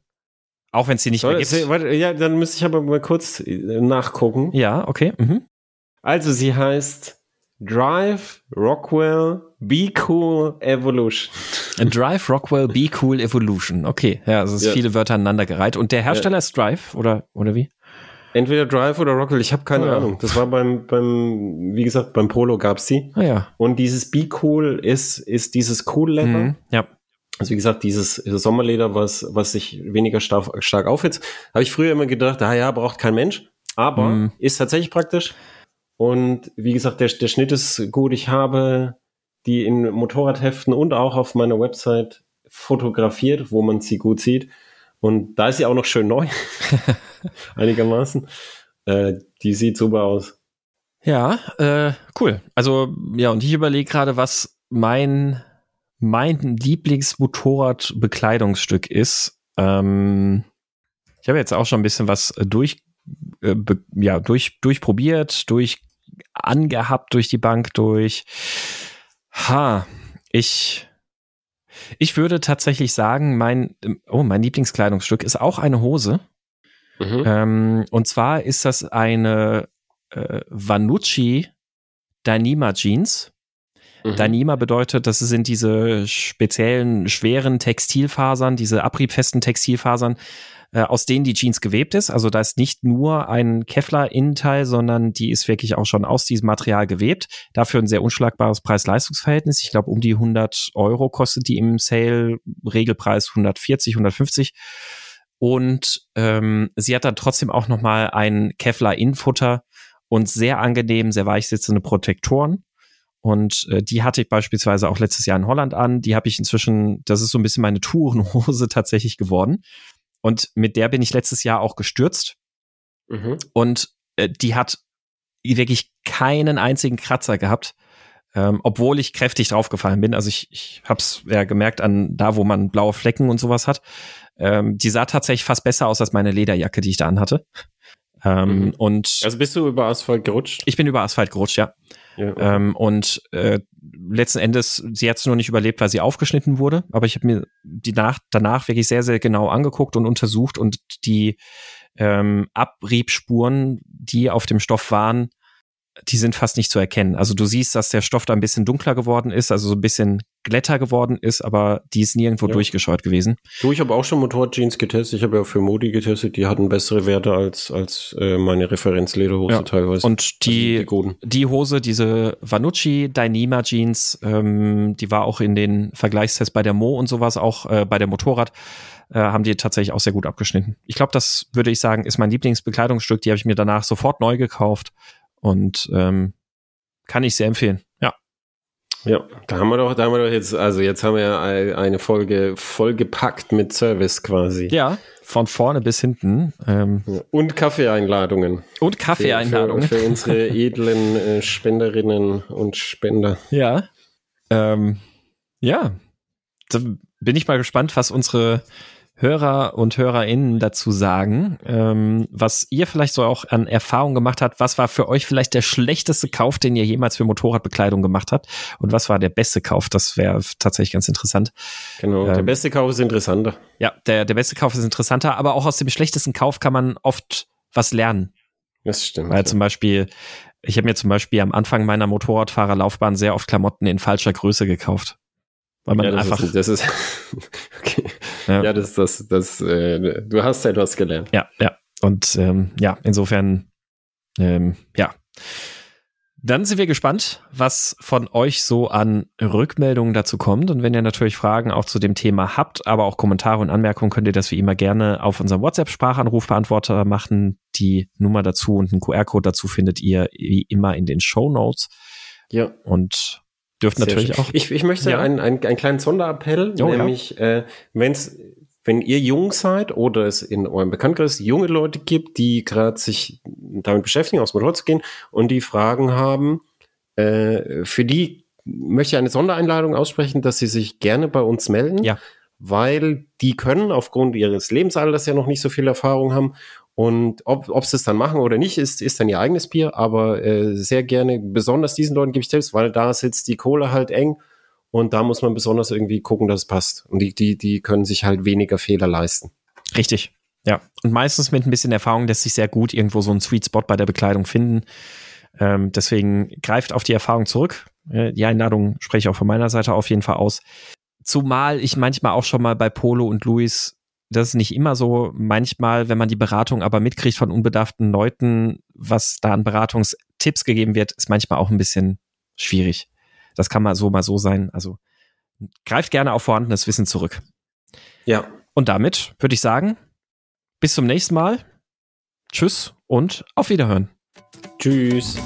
Auch wenn es sie nicht Soll, mehr gibt. Warte, ja, dann müsste ich aber mal kurz äh, nachgucken. Ja, okay. Mhm. Also sie heißt Drive Rockwell Be Cool Evolution. Drive Rockwell Be Cool Evolution. Okay, ja, es ist ja. viele Wörter aneinandergereiht. Und der Hersteller ja. ist Drive oder, oder wie? Entweder Drive oder Rockwell, ich habe keine oh, ja. Ahnung. Das war beim, beim, wie gesagt, beim Polo gab's die. Ah, ja. Und dieses Be Cool ist, ist dieses Cool Leather. Mhm, ja. Also wie gesagt, dieses Sommerleder, was, was sich weniger stark, stark aufhitzt, habe ich früher immer gedacht, ah ja, braucht kein Mensch. Aber mm. ist tatsächlich praktisch. Und wie gesagt, der, der Schnitt ist gut. Ich habe die in Motorradheften und auch auf meiner Website fotografiert, wo man sie gut sieht. Und da ist sie auch noch schön neu. Einigermaßen. Äh, die sieht super aus. Ja, äh, cool. Also, ja, und ich überlege gerade, was mein mein Lieblingsmotorradbekleidungsstück ist. Ähm, ich habe jetzt auch schon ein bisschen was durch, äh, ja, durch, durchprobiert, durch angehabt durch die Bank durch. Ha, ich, ich würde tatsächlich sagen, mein, oh, mein Lieblingskleidungsstück ist auch eine Hose. Mhm. Ähm, und zwar ist das eine äh, Vanucci Dynima Jeans. Mhm. Danima bedeutet, das sind diese speziellen, schweren Textilfasern, diese abriebfesten Textilfasern, äh, aus denen die Jeans gewebt ist. Also da ist nicht nur ein Kevlar-Innenteil, sondern die ist wirklich auch schon aus diesem Material gewebt. Dafür ein sehr unschlagbares Preis-Leistungs-Verhältnis. Ich glaube, um die 100 Euro kostet die im Sale. Regelpreis 140, 150. Und ähm, sie hat dann trotzdem auch noch mal ein Kevlar-Innenfutter und sehr angenehm, sehr weich sitzende Protektoren. Und äh, die hatte ich beispielsweise auch letztes Jahr in Holland an. Die habe ich inzwischen, das ist so ein bisschen meine Tourenhose tatsächlich geworden. Und mit der bin ich letztes Jahr auch gestürzt. Mhm. Und äh, die hat wirklich keinen einzigen Kratzer gehabt, ähm, obwohl ich kräftig draufgefallen bin. Also ich, ich habe es ja gemerkt an da, wo man blaue Flecken und sowas hat. Ähm, die sah tatsächlich fast besser aus als meine Lederjacke, die ich da anhatte. Ähm, mhm. Und also bist du über Asphalt gerutscht? Ich bin über Asphalt gerutscht, ja. Ja. Ähm, und äh, letzten Endes, sie hat es nur nicht überlebt, weil sie aufgeschnitten wurde. Aber ich habe mir die nach, danach wirklich sehr, sehr genau angeguckt und untersucht und die ähm, Abriebspuren, die auf dem Stoff waren, die sind fast nicht zu erkennen. Also du siehst, dass der Stoff da ein bisschen dunkler geworden ist, also so ein bisschen glätter geworden ist, aber die ist nirgendwo ja. durchgescheut gewesen. Du, ich habe auch schon Motorjeans getestet. Ich habe ja für Modi getestet. Die hatten bessere Werte als als äh, meine Referenzlederhose ja. teilweise. Und die also die, die, Hose, diese Vanucci Dyneema Jeans, ähm, die war auch in den Vergleichstests bei der Mo und sowas, auch äh, bei der Motorrad. Äh, haben die tatsächlich auch sehr gut abgeschnitten. Ich glaube, das würde ich sagen, ist mein Lieblingsbekleidungsstück. Die habe ich mir danach sofort neu gekauft und ähm, kann ich sehr empfehlen. Ja. Ja, da haben wir doch, da haben wir doch jetzt, also jetzt haben wir ja eine Folge vollgepackt mit Service quasi. Ja, von vorne bis hinten. Ähm, und Kaffeeeinladungen. Und Kaffeeeinladungen. Für, für, für unsere edlen äh, Spenderinnen und Spender. Ja. Ähm, ja. Da bin ich mal gespannt, was unsere Hörer und HörerInnen dazu sagen, ähm, was ihr vielleicht so auch an Erfahrung gemacht habt. Was war für euch vielleicht der schlechteste Kauf, den ihr jemals für Motorradbekleidung gemacht habt? Und was war der beste Kauf? Das wäre tatsächlich ganz interessant. Genau, ähm, der beste Kauf ist interessanter. Ja, der, der beste Kauf ist interessanter, aber auch aus dem schlechtesten Kauf kann man oft was lernen. Das stimmt. Weil ja. zum Beispiel, ich habe mir zum Beispiel am Anfang meiner Motorradfahrerlaufbahn sehr oft Klamotten in falscher Größe gekauft. Weil man ja, das einfach. Ist, das ist, okay. Ja. ja, das, das, das, äh, du hast etwas gelernt. Ja, ja. Und ähm, ja, insofern, ähm, ja. Dann sind wir gespannt, was von euch so an Rückmeldungen dazu kommt. Und wenn ihr natürlich Fragen auch zu dem Thema habt, aber auch Kommentare und Anmerkungen, könnt ihr das wie immer gerne auf unserem WhatsApp-Sprachanrufbeantworter machen. Die Nummer dazu und einen QR-Code dazu findet ihr wie immer in den Show Notes. Ja. Und dürft natürlich auch. Ich, ich möchte ja. einen, einen, einen kleinen Sonderappell, oh, nämlich, ja. äh, wenn's, wenn ihr jung seid oder es in eurem Bekanntenkreis junge Leute gibt, die gerade sich damit beschäftigen, aufs Motorrad zu gehen und die Fragen haben, äh, für die möchte ich eine Sondereinladung aussprechen, dass sie sich gerne bei uns melden. Ja. Weil die können aufgrund ihres Lebensalters ja noch nicht so viel Erfahrung haben und ob, ob sie es dann machen oder nicht, ist, ist dann ihr eigenes Bier, aber äh, sehr gerne, besonders diesen Leuten gebe ich Tipps, weil da sitzt die Kohle halt eng und da muss man besonders irgendwie gucken, dass es passt. Und die, die, die können sich halt weniger Fehler leisten. Richtig. Ja. Und meistens mit ein bisschen Erfahrung lässt sich sehr gut irgendwo so ein Sweet Spot bei der Bekleidung finden. Ähm, deswegen greift auf die Erfahrung zurück. Äh, die Einladung spreche ich auch von meiner Seite auf jeden Fall aus. Zumal ich manchmal auch schon mal bei Polo und Luis das ist nicht immer so. Manchmal, wenn man die Beratung aber mitkriegt von unbedarften Leuten, was da an Beratungstipps gegeben wird, ist manchmal auch ein bisschen schwierig. Das kann mal so, mal so sein. Also greift gerne auf vorhandenes Wissen zurück. Ja. Und damit würde ich sagen, bis zum nächsten Mal. Tschüss und auf Wiederhören. Tschüss.